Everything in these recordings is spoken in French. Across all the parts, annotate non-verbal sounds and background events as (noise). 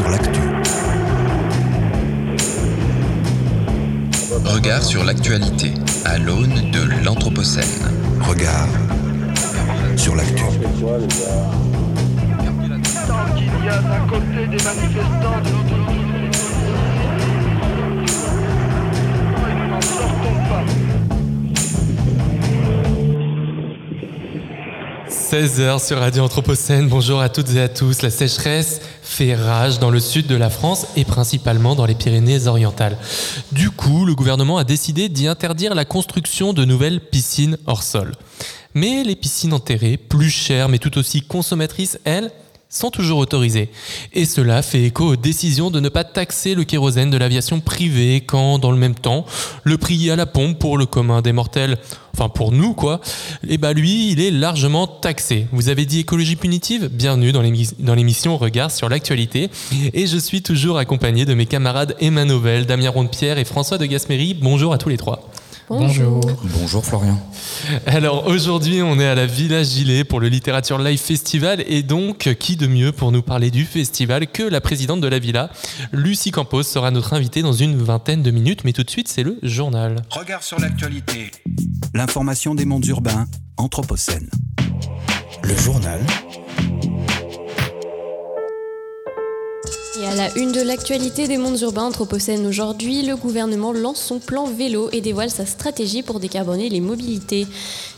sur l'actu. Regard sur l'actualité à l'aune de l'Anthropocène. Regard sur l'actu. Tant qu'il y a d'un côté des manifestants de l'autre 16h sur Radio Anthropocène, bonjour à toutes et à tous. La sécheresse fait rage dans le sud de la France et principalement dans les Pyrénées-Orientales. Du coup, le gouvernement a décidé d'y interdire la construction de nouvelles piscines hors sol. Mais les piscines enterrées, plus chères mais tout aussi consommatrices, elles, sont toujours autorisées. Et cela fait écho aux décisions de ne pas taxer le kérosène de l'aviation privée quand, dans le même temps, le prix à la pompe pour le commun des mortels, enfin pour nous quoi, et bah lui, il est largement taxé. Vous avez dit écologie punitive? Bienvenue dans l'émi- dans l'émission Regard sur l'actualité. Et je suis toujours accompagné de mes camarades Emma Novel, Damien Ronde-Pierre et François de Gasméry. Bonjour à tous les trois. Bonjour. Bonjour Florian. Alors aujourd'hui, on est à la Villa Gilet pour le Littérature Live Festival et donc qui de mieux pour nous parler du festival que la présidente de la Villa, Lucie Campos sera notre invitée dans une vingtaine de minutes, mais tout de suite c'est le journal. Regard sur l'actualité. L'information des mondes urbains, Anthropocène. Le journal Et à la une de l'actualité des mondes urbains anthropocènes aujourd'hui, le gouvernement lance son plan vélo et dévoile sa stratégie pour décarboner les mobilités.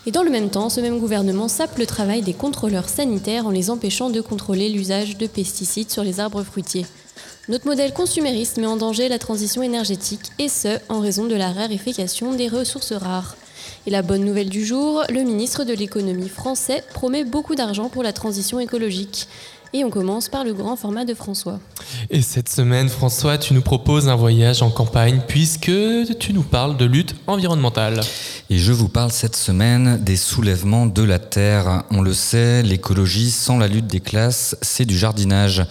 Et dans le même temps, ce même gouvernement sape le travail des contrôleurs sanitaires en les empêchant de contrôler l'usage de pesticides sur les arbres fruitiers. Notre modèle consumériste met en danger la transition énergétique, et ce, en raison de la raréfaction des ressources rares. Et la bonne nouvelle du jour, le ministre de l'économie français promet beaucoup d'argent pour la transition écologique. Et on commence par le grand format de François. Et cette semaine, François, tu nous proposes un voyage en campagne puisque tu nous parles de lutte environnementale. Et je vous parle cette semaine des soulèvements de la terre. On le sait, l'écologie sans la lutte des classes, c'est du jardinage.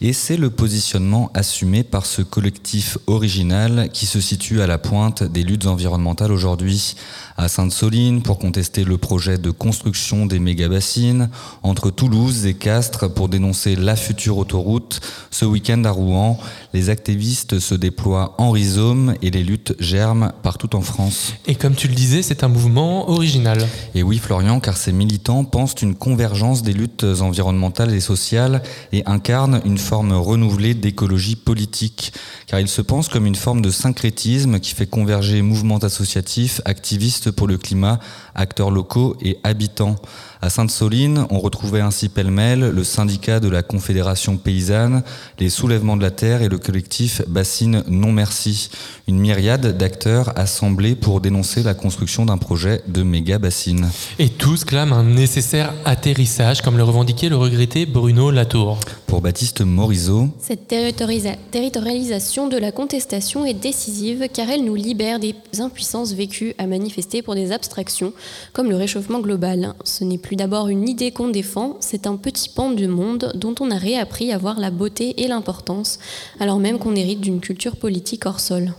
Et c'est le positionnement assumé par ce collectif original qui se situe à la pointe des luttes environnementales aujourd'hui. À Sainte-Soline pour contester le projet de construction des méga-bassines, entre Toulouse et Castres pour dénoncer la future autoroute. Ce week-end à Rouen, les activistes se déploient en rhizome et les luttes germent partout en France. Et comme tu le disais, c'est un mouvement original. Et oui, Florian, car ces militants pensent une convergence des luttes environnementales et sociales et incarnent une forme renouvelée d'écologie politique, car ils se pensent comme une forme de syncrétisme qui fait converger mouvements associatifs, activistes pour le climat, acteurs locaux et habitants. À Sainte-Soline, on retrouvait ainsi pêle-mêle le syndicat de la Confédération paysanne, les soulèvements de la terre et le collectif Bassine Non Merci. Une myriade d'acteurs assemblés pour dénoncer la construction d'un projet de méga bassine. Et tous clament un nécessaire atterrissage, comme le revendiquait le regretté Bruno Latour. Pour Baptiste Morisot, Cette territorisa- territorialisation de la contestation est décisive car elle nous libère des impuissances vécues à manifester pour des abstractions comme le réchauffement global. Ce n'est plus d'abord une idée qu'on défend, c'est un petit pan du monde dont on a réappris à voir la beauté et l'importance, alors même qu'on hérite d'une culture politique hors sol.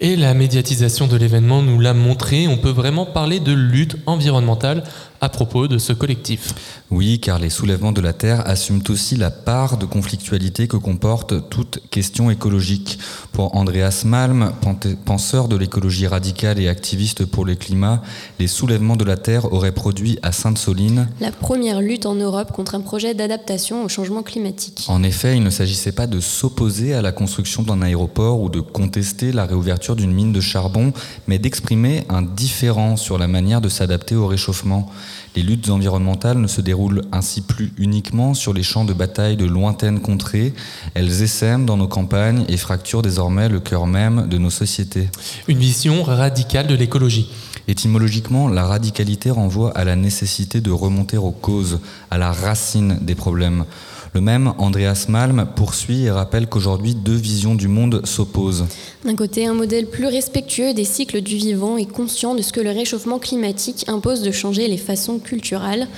Et la médiatisation de l'événement nous l'a montré, on peut vraiment parler de lutte environnementale à propos de ce collectif. Oui, car les soulèvements de la Terre assument aussi la part de conflictualité que comporte toute question écologique. Pour Andreas Malm, penseur de l'écologie radicale et activiste pour le climat, les soulèvements de la Terre auraient produit à Sainte-Soline. La première lutte en Europe contre un projet d'adaptation au changement climatique. En effet, il ne s'agissait pas de s'opposer à la construction d'un aéroport ou de contester la réouverture d'une mine de charbon, mais d'exprimer un différent sur la manière de s'adapter au réchauffement. Les luttes environnementales ne se déroulent ainsi plus uniquement sur les champs de bataille de lointaines contrées, elles essaiment dans nos campagnes et fracturent désormais le cœur même de nos sociétés. Une vision radicale de l'écologie. Étymologiquement, la radicalité renvoie à la nécessité de remonter aux causes, à la racine des problèmes. Le même Andreas Malm poursuit et rappelle qu'aujourd'hui deux visions du monde s'opposent. D'un côté, un modèle plus respectueux des cycles du vivant et conscient de ce que le réchauffement climatique impose de changer les façons culturelles.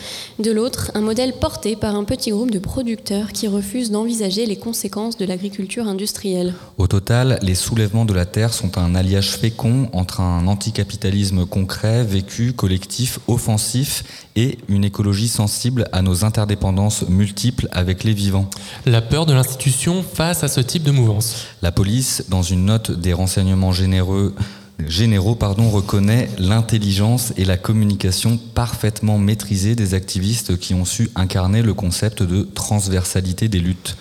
De l'autre, un modèle porté par un petit groupe de producteurs qui refusent d'envisager les conséquences de l'agriculture industrielle. Au total, les soulèvements de la Terre sont un alliage fécond entre un anticapitalisme concret, vécu, collectif, offensif et une écologie sensible à nos interdépendances multiples avec les vivants. La peur de l'institution face à ce type de mouvance. La police, dans une note des renseignements généreux, généraux pardon, reconnaît l'intelligence et la communication parfaitement maîtrisée des activistes qui ont su incarner le concept de transversalité des luttes.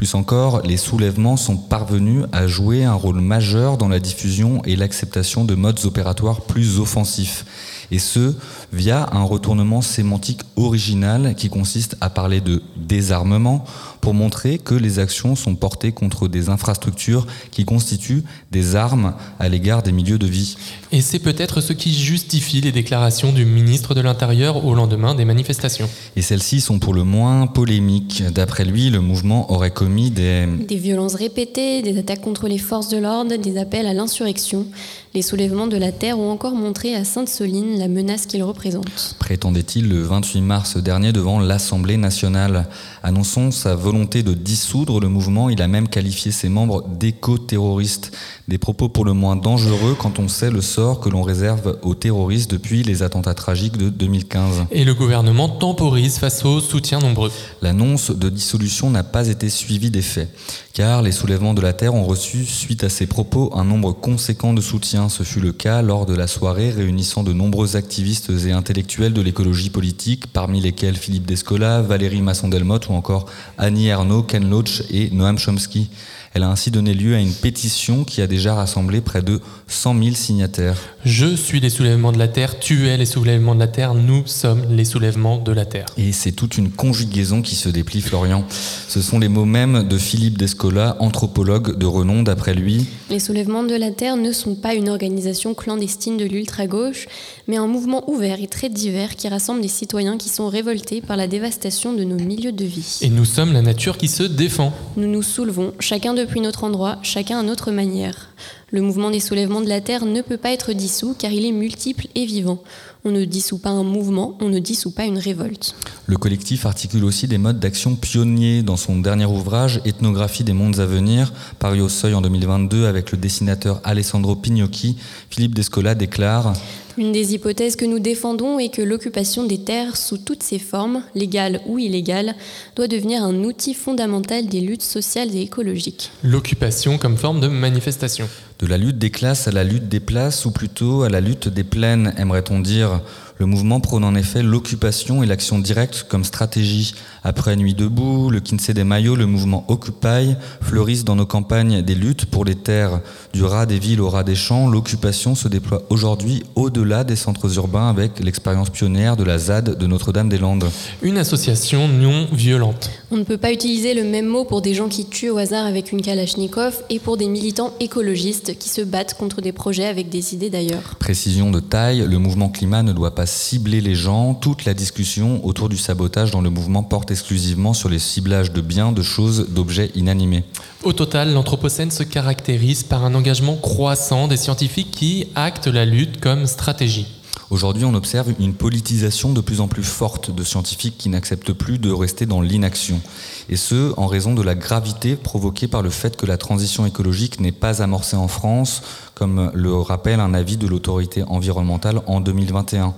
Plus encore, les soulèvements sont parvenus à jouer un rôle majeur dans la diffusion et l'acceptation de modes opératoires plus offensifs, et ce, via un retournement sémantique original qui consiste à parler de désarmement pour montrer que les actions sont portées contre des infrastructures qui constituent des armes à l'égard des milieux de vie. Et c'est peut-être ce qui justifie les déclarations du ministre de l'Intérieur au lendemain des manifestations. Et celles-ci sont pour le moins polémiques. D'après lui, le mouvement aurait commis des... Des violences répétées, des attaques contre les forces de l'ordre, des appels à l'insurrection. Les soulèvements de la Terre ont encore montré à Sainte-Soline la menace qu'ils représentent. Prétendait-il le 28 mars dernier devant l'Assemblée nationale? Annonçant sa volonté de dissoudre le mouvement, il a même qualifié ses membres d'éco-terroristes. Des propos pour le moins dangereux quand on sait le sort que l'on réserve aux terroristes depuis les attentats tragiques de 2015. Et le gouvernement temporise face aux soutiens nombreux. L'annonce de dissolution n'a pas été suivie des faits, car les soulèvements de la Terre ont reçu, suite à ces propos, un nombre conséquent de soutiens. Ce fut le cas lors de la soirée réunissant de nombreux activistes et intellectuels de l'écologie politique, parmi lesquels Philippe Descola, Valérie Masson-Delmotte ou encore Annie Ernaux, Ken Loach et Noam Chomsky. Elle a ainsi donné lieu à une pétition qui a déjà rassemblé près de 100 000 signataires. Je suis les soulèvements de la Terre, tu es les soulèvements de la Terre, nous sommes les soulèvements de la Terre. Et c'est toute une conjugaison qui se déplie, Florian. Ce sont les mots mêmes de Philippe Descola, anthropologue de renom d'après lui. Les soulèvements de la Terre ne sont pas une organisation clandestine de l'ultra-gauche, mais un mouvement ouvert et très divers qui rassemble des citoyens qui sont révoltés par la dévastation de nos milieux de vie. Et nous sommes la nature qui se défend. Nous nous soulevons, chacun depuis notre endroit, chacun à notre manière. Le mouvement des soulèvements de la Terre ne peut pas être dissous car il est multiple et vivant. On ne dissout pas un mouvement, on ne dissout pas une révolte. Le collectif articule aussi des modes d'action pionniers dans son dernier ouvrage Ethnographie des mondes à venir, paru au Seuil en 2022 avec le dessinateur Alessandro Pignocchi. Philippe Descola déclare Une des hypothèses que nous défendons est que l'occupation des terres sous toutes ses formes, légales ou illégales, doit devenir un outil fondamental des luttes sociales et écologiques. L'occupation comme forme de manifestation. De la lutte des classes à la lutte des places, ou plutôt à la lutte des plaines, aimerait-on dire. Le mouvement prône en effet l'occupation et l'action directe comme stratégie. Après Nuit debout, le Kinsey des Maillots, le mouvement Occupy fleurissent dans nos campagnes des luttes pour les terres. Du ras des villes au ras des champs, l'occupation se déploie aujourd'hui au-delà des centres urbains avec l'expérience pionnière de la ZAD de Notre-Dame-des-Landes. Une association non violente. On ne peut pas utiliser le même mot pour des gens qui tuent au hasard avec une Kalachnikov et pour des militants écologistes qui se battent contre des projets avec des idées d'ailleurs. Précision de taille, le mouvement climat ne doit pas cibler les gens. Toute la discussion autour du sabotage dans le mouvement porte exclusivement sur les ciblages de biens, de choses, d'objets inanimés. Au total, l'Anthropocène se caractérise par un engagement croissant des scientifiques qui actent la lutte comme stratégie. Aujourd'hui, on observe une politisation de plus en plus forte de scientifiques qui n'acceptent plus de rester dans l'inaction. Et ce, en raison de la gravité provoquée par le fait que la transition écologique n'est pas amorcée en France, comme le rappelle un avis de l'autorité environnementale en 2021.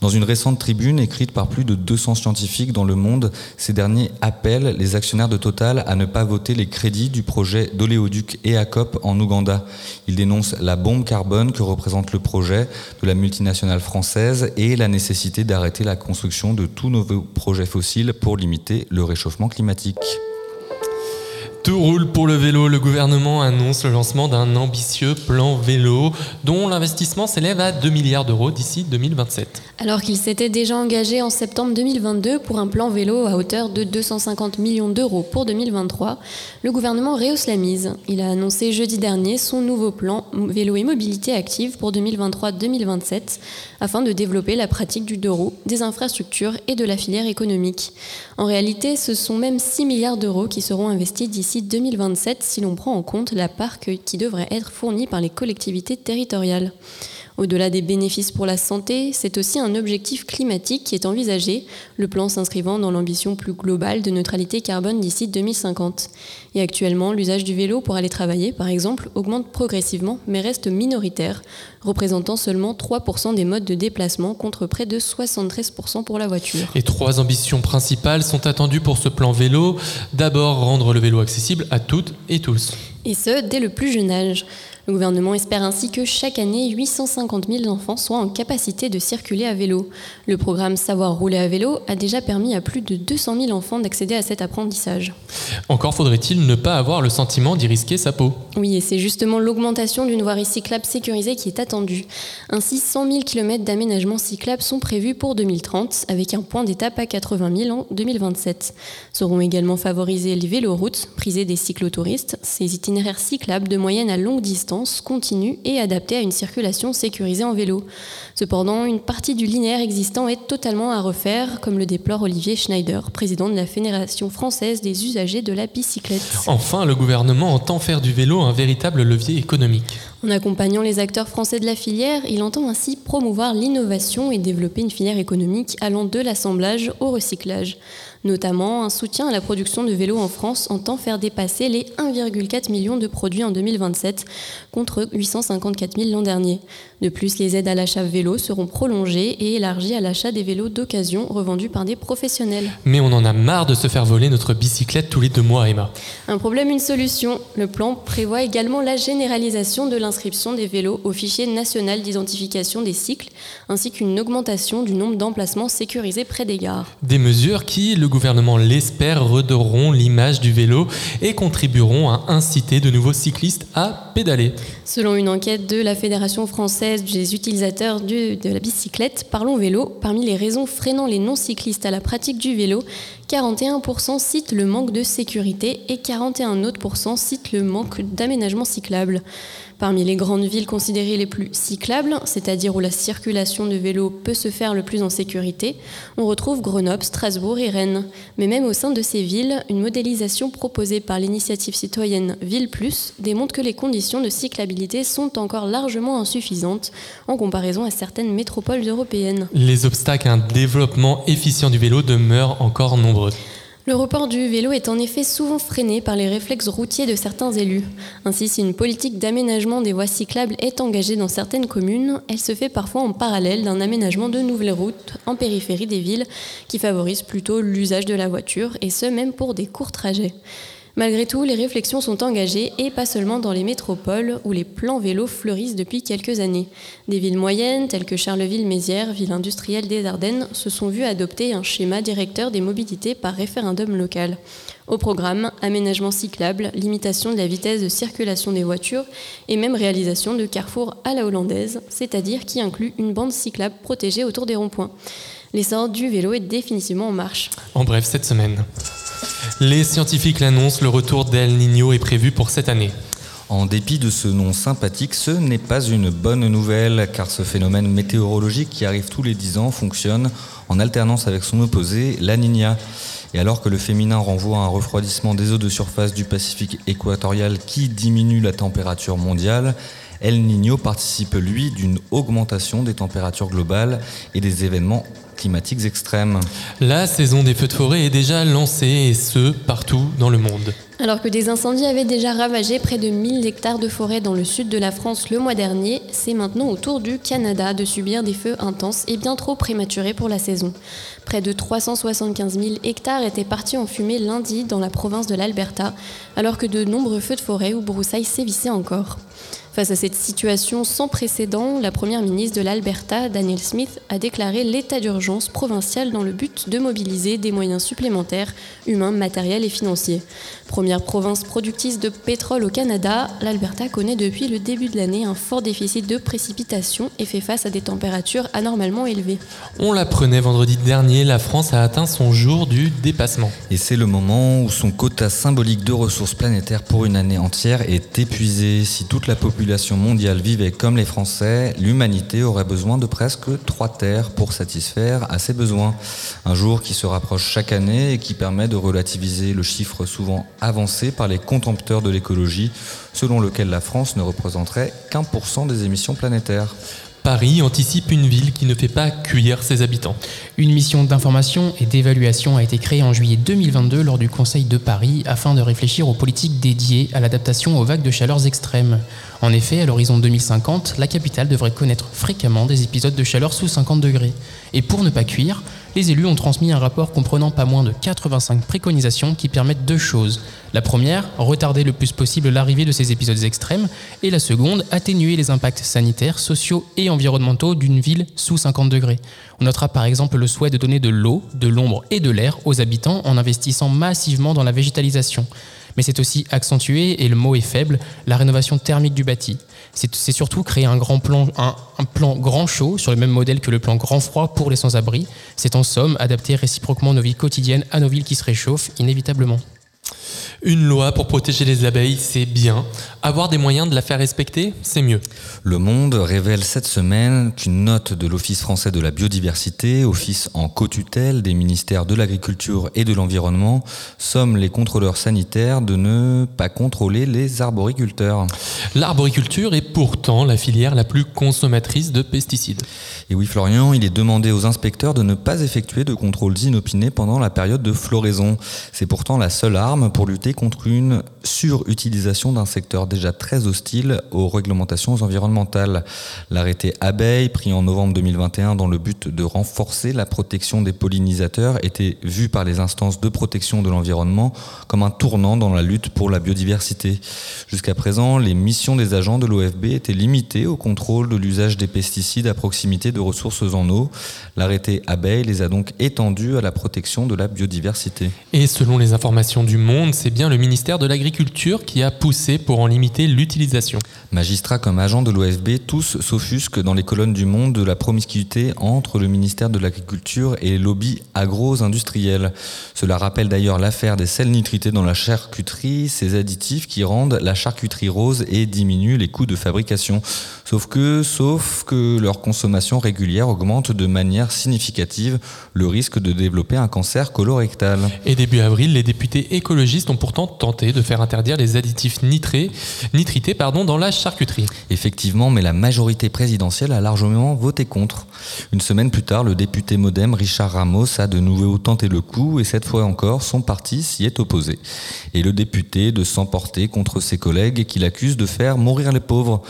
Dans une récente tribune écrite par plus de 200 scientifiques dans le monde, ces derniers appellent les actionnaires de Total à ne pas voter les crédits du projet d'oléoduc EACOP en Ouganda. Ils dénoncent la bombe carbone que représente le projet de la multinationale française et la nécessité d'arrêter la construction de tout nouveau projet fossile pour limiter le réchauffement climatique. Tout roule pour le vélo. Le gouvernement annonce le lancement d'un ambitieux plan vélo dont l'investissement s'élève à 2 milliards d'euros d'ici 2027. Alors qu'il s'était déjà engagé en septembre 2022 pour un plan vélo à hauteur de 250 millions d'euros pour 2023, le gouvernement rehausse la mise. Il a annoncé jeudi dernier son nouveau plan vélo et mobilité active pour 2023-2027 afin de développer la pratique du deux roues, des infrastructures et de la filière économique. En réalité, ce sont même 6 milliards d'euros qui seront investis d'ici 2027 si l'on prend en compte la part qui devrait être fournie par les collectivités territoriales. Au-delà des bénéfices pour la santé, c'est aussi un objectif climatique qui est envisagé, le plan s'inscrivant dans l'ambition plus globale de neutralité carbone d'ici 2050. Et actuellement, l'usage du vélo pour aller travailler, par exemple, augmente progressivement, mais reste minoritaire, représentant seulement 3% des modes de déplacement contre près de 73% pour la voiture. Et trois ambitions principales sont attendues pour ce plan vélo. D'abord, rendre le vélo accessible à toutes et tous. Et ce, dès le plus jeune âge. Le gouvernement espère ainsi que chaque année, 850 000 enfants soient en capacité de circuler à vélo. Le programme Savoir rouler à vélo a déjà permis à plus de 200 000 enfants d'accéder à cet apprentissage. Encore faudrait-il ne pas avoir le sentiment d'y risquer sa peau. Oui, et c'est justement l'augmentation d'une voirie cyclable sécurisée qui est attendue. Ainsi, 100 000 km d'aménagement cyclable sont prévus pour 2030, avec un point d'étape à 80 000 en 2027. Seront également favorisés les véloroutes, prisées des cyclotouristes, ces itinéraires cyclables de moyenne à longue distance continue et adaptée à une circulation sécurisée en vélo. Cependant, une partie du linéaire existant est totalement à refaire, comme le déplore Olivier Schneider, président de la Fédération française des usagers de la bicyclette. Enfin, le gouvernement entend faire du vélo un véritable levier économique. En accompagnant les acteurs français de la filière, il entend ainsi promouvoir l'innovation et développer une filière économique allant de l'assemblage au recyclage. Notamment, un soutien à la production de vélos en France entend faire dépasser les 1,4 million de produits en 2027 contre 854 000 l'an dernier. De plus, les aides à l'achat vélo seront prolongées et élargies à l'achat des vélos d'occasion revendus par des professionnels. Mais on en a marre de se faire voler notre bicyclette tous les deux mois, Emma. Un problème, une solution. Le plan prévoit également la généralisation de l'inscription des vélos au fichier national d'identification des cycles, ainsi qu'une augmentation du nombre d'emplacements sécurisés près des gares. Des mesures qui, le gouvernement l'espère, redoreront l'image du vélo et contribueront à inciter de nouveaux cyclistes à pédaler. Selon une enquête de la Fédération française des utilisateurs de la bicyclette, parlons vélo. Parmi les raisons freinant les non-cyclistes à la pratique du vélo, 41% citent le manque de sécurité et 41 autres citent le manque d'aménagement cyclable. Parmi les grandes villes considérées les plus cyclables, c'est-à-dire où la circulation de vélos peut se faire le plus en sécurité, on retrouve Grenoble, Strasbourg et Rennes. Mais même au sein de ces villes, une modélisation proposée par l'initiative citoyenne Ville Plus démontre que les conditions de cyclabilité sont encore largement insuffisantes en comparaison à certaines métropoles européennes. Les obstacles à un développement efficient du vélo demeurent encore nombreux. Le report du vélo est en effet souvent freiné par les réflexes routiers de certains élus. Ainsi, si une politique d'aménagement des voies cyclables est engagée dans certaines communes, elle se fait parfois en parallèle d'un aménagement de nouvelles routes en périphérie des villes qui favorisent plutôt l'usage de la voiture, et ce même pour des courts trajets. Malgré tout, les réflexions sont engagées et pas seulement dans les métropoles où les plans vélos fleurissent depuis quelques années. Des villes moyennes telles que Charleville-Mézières, ville industrielle des Ardennes, se sont vues adopter un schéma directeur des mobilités par référendum local. Au programme, aménagement cyclable, limitation de la vitesse de circulation des voitures et même réalisation de carrefours à la hollandaise, c'est-à-dire qui inclut une bande cyclable protégée autour des ronds-points. L'essor du vélo est définitivement en marche. En bref, cette semaine. Les scientifiques l'annoncent, le retour d'El Niño est prévu pour cette année. En dépit de ce nom sympathique, ce n'est pas une bonne nouvelle car ce phénomène météorologique qui arrive tous les 10 ans fonctionne en alternance avec son opposé, la Niña. Et alors que le féminin renvoie à un refroidissement des eaux de surface du Pacifique équatorial qui diminue la température mondiale, El Niño participe lui d'une augmentation des températures globales et des événements climatiques extrêmes. La saison des feux de forêt est déjà lancée et ce, partout dans le monde. Alors que des incendies avaient déjà ravagé près de 1000 hectares de forêt dans le sud de la France le mois dernier, c'est maintenant au tour du Canada de subir des feux intenses et bien trop prématurés pour la saison. Près de 375 000 hectares étaient partis en fumée lundi dans la province de l'Alberta, alors que de nombreux feux de forêt ou broussailles sévissaient encore. Face à cette situation sans précédent, la première ministre de l'Alberta, Daniel Smith, a déclaré l'état d'urgence provincial dans le but de mobiliser des moyens supplémentaires, humains, matériels et financiers. Première province productrice de pétrole au Canada, l'Alberta connaît depuis le début de l'année un fort déficit de précipitations et fait face à des températures anormalement élevées. On l'apprenait vendredi dernier, la France a atteint son jour du dépassement. Et c'est le moment où son quota symbolique de ressources planétaires pour une année entière est épuisé. Si toute la population mondiale vivait comme les Français, l'humanité aurait besoin de presque trois terres pour satisfaire à ses besoins. Un jour qui se rapproche chaque année et qui permet de relativiser le chiffre souvent avancé par les contempteurs de l'écologie, selon lequel la France ne représenterait qu'un pour cent des émissions planétaires. Paris anticipe une ville qui ne fait pas cuire ses habitants. Une mission d'information et d'évaluation a été créée en juillet 2022 lors du Conseil de Paris afin de réfléchir aux politiques dédiées à l'adaptation aux vagues de chaleur extrêmes. En effet, à l'horizon 2050, la capitale devrait connaître fréquemment des épisodes de chaleur sous 50 degrés. Et pour ne pas cuire, les élus ont transmis un rapport comprenant pas moins de 85 préconisations qui permettent deux choses. La première, retarder le plus possible l'arrivée de ces épisodes extrêmes, et la seconde, atténuer les impacts sanitaires, sociaux et environnementaux d'une ville sous 50 degrés. On notera par exemple le souhait de donner de l'eau, de l'ombre et de l'air aux habitants en investissant massivement dans la végétalisation mais c'est aussi accentuer, et le mot est faible, la rénovation thermique du bâti. C'est surtout créer un plan, un, plan grand chaud sur le même modèle que le plan grand froid pour les sans-abri. C'est en somme adapter réciproquement nos vies quotidiennes à nos villes qui se réchauffent inévitablement. Une loi pour protéger les abeilles, c'est bien. Avoir des moyens de la faire respecter, c'est mieux. Le Monde révèle cette semaine qu'une note de l'Office français de la biodiversité, office en co-tutelle des ministères de l'Agriculture et de l'Environnement, somme les contrôleurs sanitaires de ne pas contrôler les arboriculteurs. L'arboriculture est pourtant la filière la plus consommatrice de pesticides. Et oui, Florian, il est demandé aux inspecteurs de ne pas effectuer de contrôles inopinés pendant la période de floraison. C'est pourtant la seule arme pour lutter contre une surutilisation d'un secteur déjà très hostile aux réglementations environnementales. L'arrêté abeille, pris en novembre 2021 dans le but de renforcer la protection des pollinisateurs, était vu par les instances de protection de l'environnement comme un tournant dans la lutte pour la biodiversité. Jusqu'à présent, les missions des agents de l'OFB étaient limitées au contrôle de l'usage des pesticides à proximité de ressources en eau. L'arrêté abeille les a donc étendus à la protection de la biodiversité. Et selon les informations du Monde, c'est bien le ministère de l'Agriculture qui a poussé pour en limiter l'utilisation. Magistrats comme agents de l'OFB, tous s'offusquent dans les colonnes du Monde de la promiscuité entre le ministère de l'Agriculture et les lobbies agro-industriels. Cela rappelle d'ailleurs l'affaire des sels nitrités dans la charcuterie, ces additifs qui rendent la charcuterie rose et diminuent les coûts de fabrication. Sauf que, sauf que leur consommation régulière augmente de manière significative le risque de développer un cancer colorectal. Et début avril, les députés écologistes ont pourtant tenté de faire interdire les additifs nitrés, nitrités pardon, dans la charcuterie. Effectivement, mais la majorité présidentielle a largement voté contre. Une semaine plus tard, le député modem Richard Ramos a de nouveau tenté le coup et cette fois encore, son parti s'y est opposé. Et le député de s'emporter contre ses collègues qu'il accuse de faire mourir les pauvres.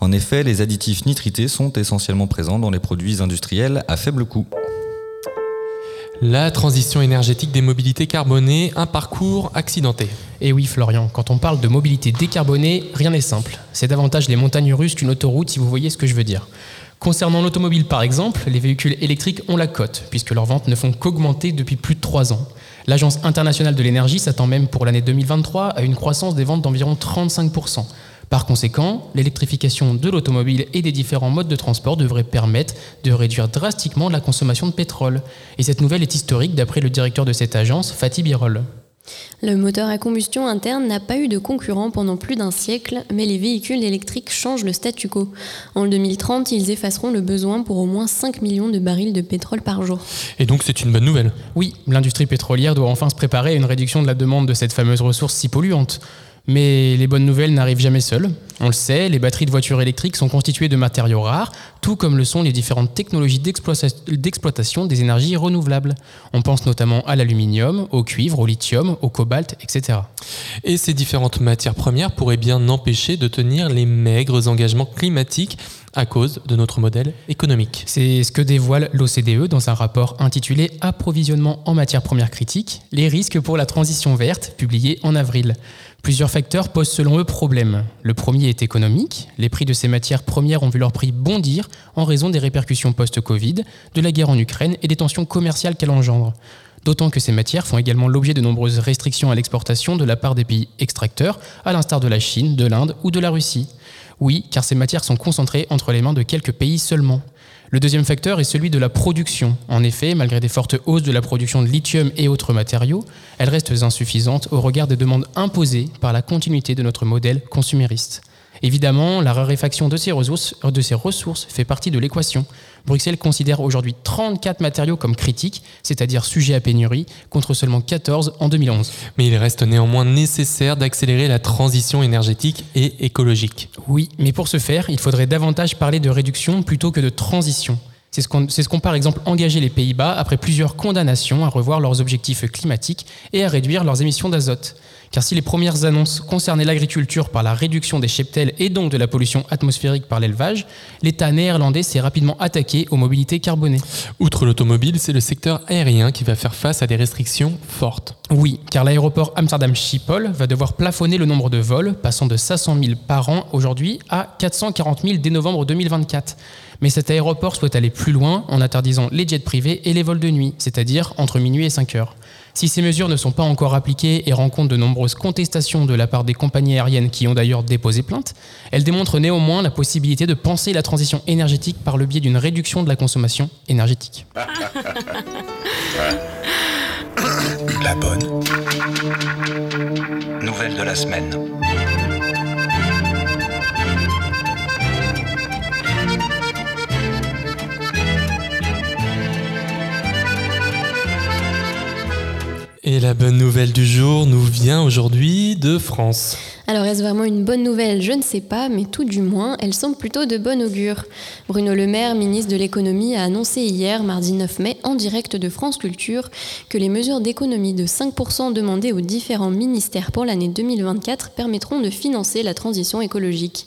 En effet, les additifs nitrités sont essentiellement présents dans les produits industriels à faible coût. La transition énergétique des mobilités carbonées, un parcours accidenté. Et oui Florian, quand on parle de mobilité décarbonée, rien n'est simple. C'est davantage les montagnes russes qu'une autoroute si vous voyez ce que je veux dire. Concernant l'automobile par exemple, les véhicules électriques ont la cote, puisque leurs ventes ne font qu'augmenter depuis plus de 3 ans. L'Agence internationale de l'énergie s'attend même pour l'année 2023 à une croissance des ventes d'environ 35%. Par conséquent, l'électrification de l'automobile et des différents modes de transport devrait permettre de réduire drastiquement la consommation de pétrole. Et cette nouvelle est historique d'après le directeur de cette agence, Fatih Birol. Le moteur à combustion interne n'a pas eu de concurrent pendant plus d'un siècle, mais les véhicules électriques changent le statu quo. En 2030, ils effaceront le besoin pour au moins 5 millions de barils de pétrole par jour. Et donc c'est une bonne nouvelle Oui, l'industrie pétrolière doit enfin se préparer à une réduction de la demande de cette fameuse ressource si polluante. Mais les bonnes nouvelles n'arrivent jamais seules. On le sait, les batteries de voitures électriques sont constituées de matériaux rares, tout comme le sont les différentes technologies d'exploitation des énergies renouvelables. On pense notamment à l'aluminium, au cuivre, au lithium, au cobalt, etc. Et ces différentes matières premières pourraient bien empêcher de tenir les maigres engagements climatiques à cause de notre modèle économique. C'est ce que dévoile l'OCDE dans un rapport intitulé Approvisionnement en matières premières critiques, les risques pour la transition verte, publié en avril. Plusieurs facteurs posent selon eux problème. Le premier est économique. Les prix de ces matières premières ont vu leur prix bondir en raison des répercussions post-Covid, de la guerre en Ukraine et des tensions commerciales qu'elle engendre. D'autant que ces matières font également l'objet de nombreuses restrictions à l'exportation de la part des pays extracteurs, à l'instar de la Chine, de l'Inde ou de la Russie. Oui, car ces matières sont concentrées entre les mains de quelques pays seulement. Le deuxième facteur est celui de la production. En effet, malgré des fortes hausses de la production de lithium et autres matériaux, elles restent insuffisantes au regard des demandes imposées par la continuité de notre modèle consumériste. Évidemment, la raréfaction de ces ressources, fait partie de l'équation. Bruxelles considère aujourd'hui 34 matériaux comme critiques, c'est-à-dire sujets à pénurie, contre seulement 14 en 2011. Mais il reste néanmoins nécessaire d'accélérer la transition énergétique et écologique. Oui, mais pour ce faire, il faudrait davantage parler de réduction plutôt que de transition. C'est ce qu'ont ce par exemple engagé les Pays-Bas après plusieurs condamnations à revoir leurs objectifs climatiques et à réduire leurs émissions d'azote. Car si les premières annonces concernaient l'agriculture par la réduction des cheptels et donc de la pollution atmosphérique par l'élevage, l'État néerlandais s'est rapidement attaqué aux mobilités carbonées. Outre l'automobile, c'est le secteur aérien qui va faire face à des restrictions fortes. Oui, car l'aéroport Amsterdam Schiphol va devoir plafonner le nombre de vols, passant de 500 000 par an aujourd'hui à 440 000 dès novembre 2024. Mais cet aéroport souhaite aller plus loin en interdisant les jets privés et les vols de nuit, c'est-à-dire entre minuit et 5 heures. Si ces mesures ne sont pas encore appliquées et rencontrent de nombreuses contestations de la part des compagnies aériennes qui ont d'ailleurs déposé plainte, elles démontrent néanmoins la possibilité de penser la transition énergétique par le biais d'une réduction de la consommation énergétique. (laughs) La bonne. Nouvelle de la semaine. Et la bonne nouvelle du jour nous vient aujourd'hui de France. Alors est-ce vraiment une bonne nouvelle? Je ne sais pas, mais tout du moins, elle semble plutôt de bon augure. Bruno Le Maire, ministre de l'économie, a annoncé hier, mardi 9 mai, en direct de France Culture, que les mesures d'économie de 5% demandées aux différents ministères pour l'année 2024 permettront de financer la transition écologique.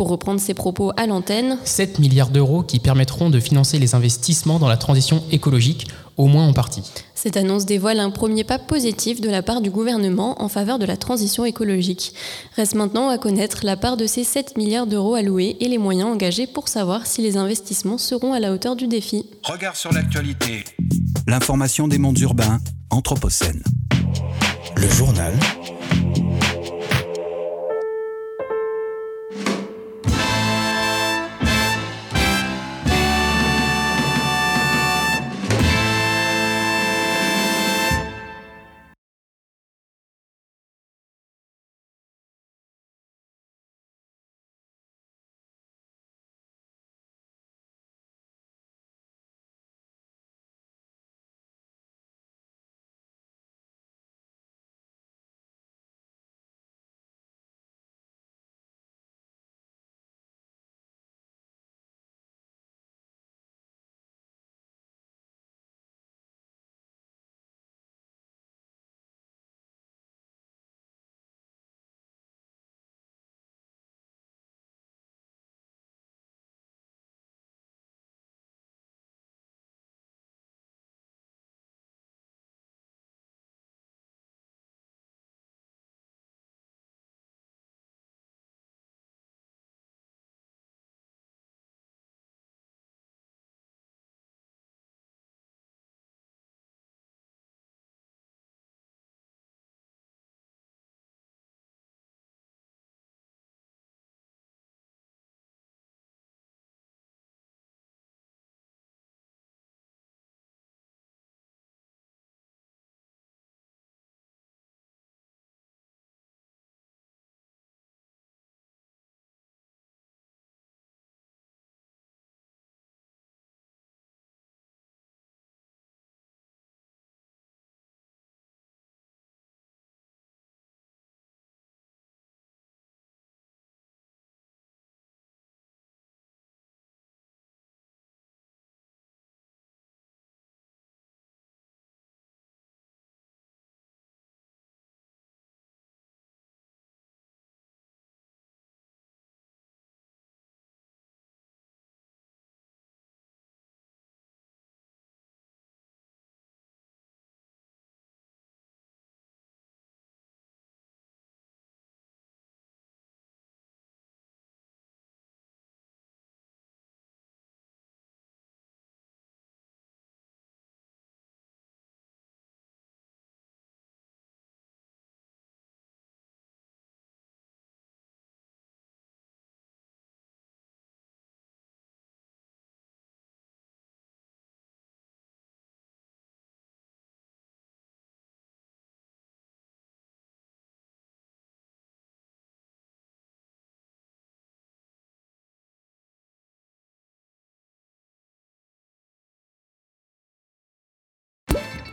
Pour reprendre ses propos à l'antenne, 7 milliards d'euros qui permettront de financer les investissements dans la transition écologique au moins en partie. Cette annonce dévoile un premier pas positif de la part du gouvernement en faveur de la transition écologique. Reste maintenant à connaître la part de ces 7 milliards d'euros alloués et les moyens engagés pour savoir si les investissements seront à la hauteur du défi. Regard sur l'actualité. L'information des mondes urbains, Anthropocène. Le journal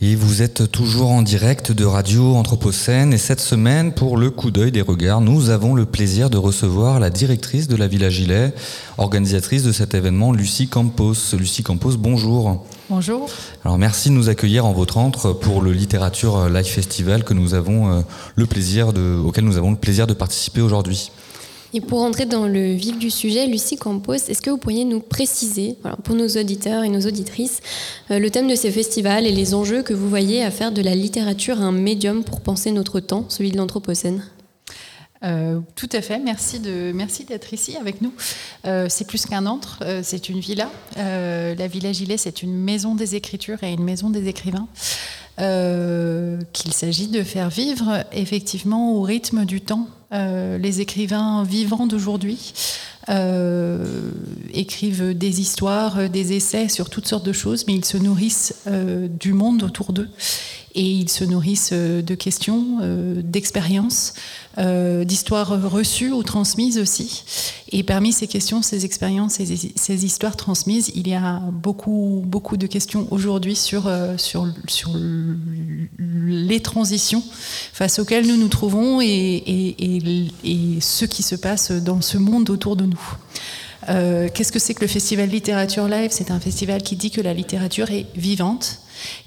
Et vous êtes toujours en direct de Radio Anthropocène et cette semaine, pour le coup d'œil des regards, nous avons le plaisir de recevoir la directrice de la Villa Gilet, organisatrice de cet événement, Lucie Campos. Lucie Campos, bonjour. Bonjour. Alors merci de nous accueillir en votre entre pour le Littérature Live Festival que nous avons euh, le plaisir de, auquel nous avons le plaisir de participer aujourd'hui. Et pour entrer dans le vif du sujet, Lucie Campos, est-ce que vous pourriez nous préciser, pour nos auditeurs et nos auditrices, euh, le thème de ces festivals et les enjeux que vous voyez à faire de la littérature un médium pour penser notre temps, celui de l'Anthropocène? Euh, tout à fait, merci merci d'être ici avec nous. Euh, c'est plus qu'un antre, c'est une villa. la Villa Gilet, c'est une maison des écritures et une maison des écrivains. qu'il s'agit de faire vivre effectivement au rythme du temps les écrivains vivants d'aujourd'hui euh, écrivent des histoires, des essais sur toutes sortes de choses, mais ils se nourrissent euh, du monde autour d'eux et ils se nourrissent de questions, d'expériences, d'histoires reçues ou transmises aussi. Et parmi ces questions, ces expériences, ces, ces histoires transmises, il y a beaucoup, beaucoup de questions aujourd'hui sur, sur, sur les transitions face auxquelles nous nous trouvons et, ce qui se passe dans ce monde autour de nous. Euh, qu'est-ce que c'est que le festival Littérature Live? C'est un festival qui dit que la littérature est vivante,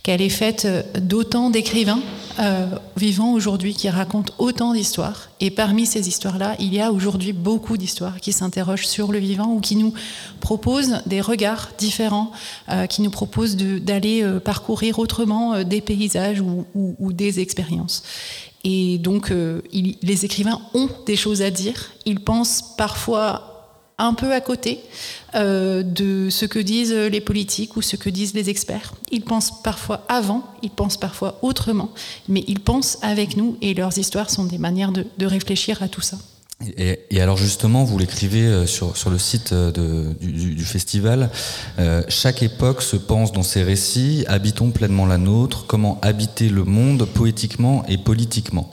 qu'elle est faite d'autant d'écrivains euh, vivants aujourd'hui qui racontent autant d'histoires. Et parmi ces histoires-là, il y a aujourd'hui beaucoup d'histoires qui s'interrogent sur le vivant ou qui nous proposent des regards différents, euh, qui nous proposent d'aller euh, parcourir autrement des paysages ou, des expériences. Et donc, les écrivains ont des choses à dire. Ils pensent parfois un peu à côté euh, de ce que disent les politiques ou ce que disent les experts. Ils pensent parfois avant, ils pensent parfois autrement, mais ils pensent avec nous et leurs histoires sont des manières de, réfléchir à tout ça. Et, alors justement, vous l'écrivez euh, sur, sur le site euh, du, festival, chaque époque se pense dans ses récits, habitons pleinement la nôtre, comment habiter le monde poétiquement et politiquement.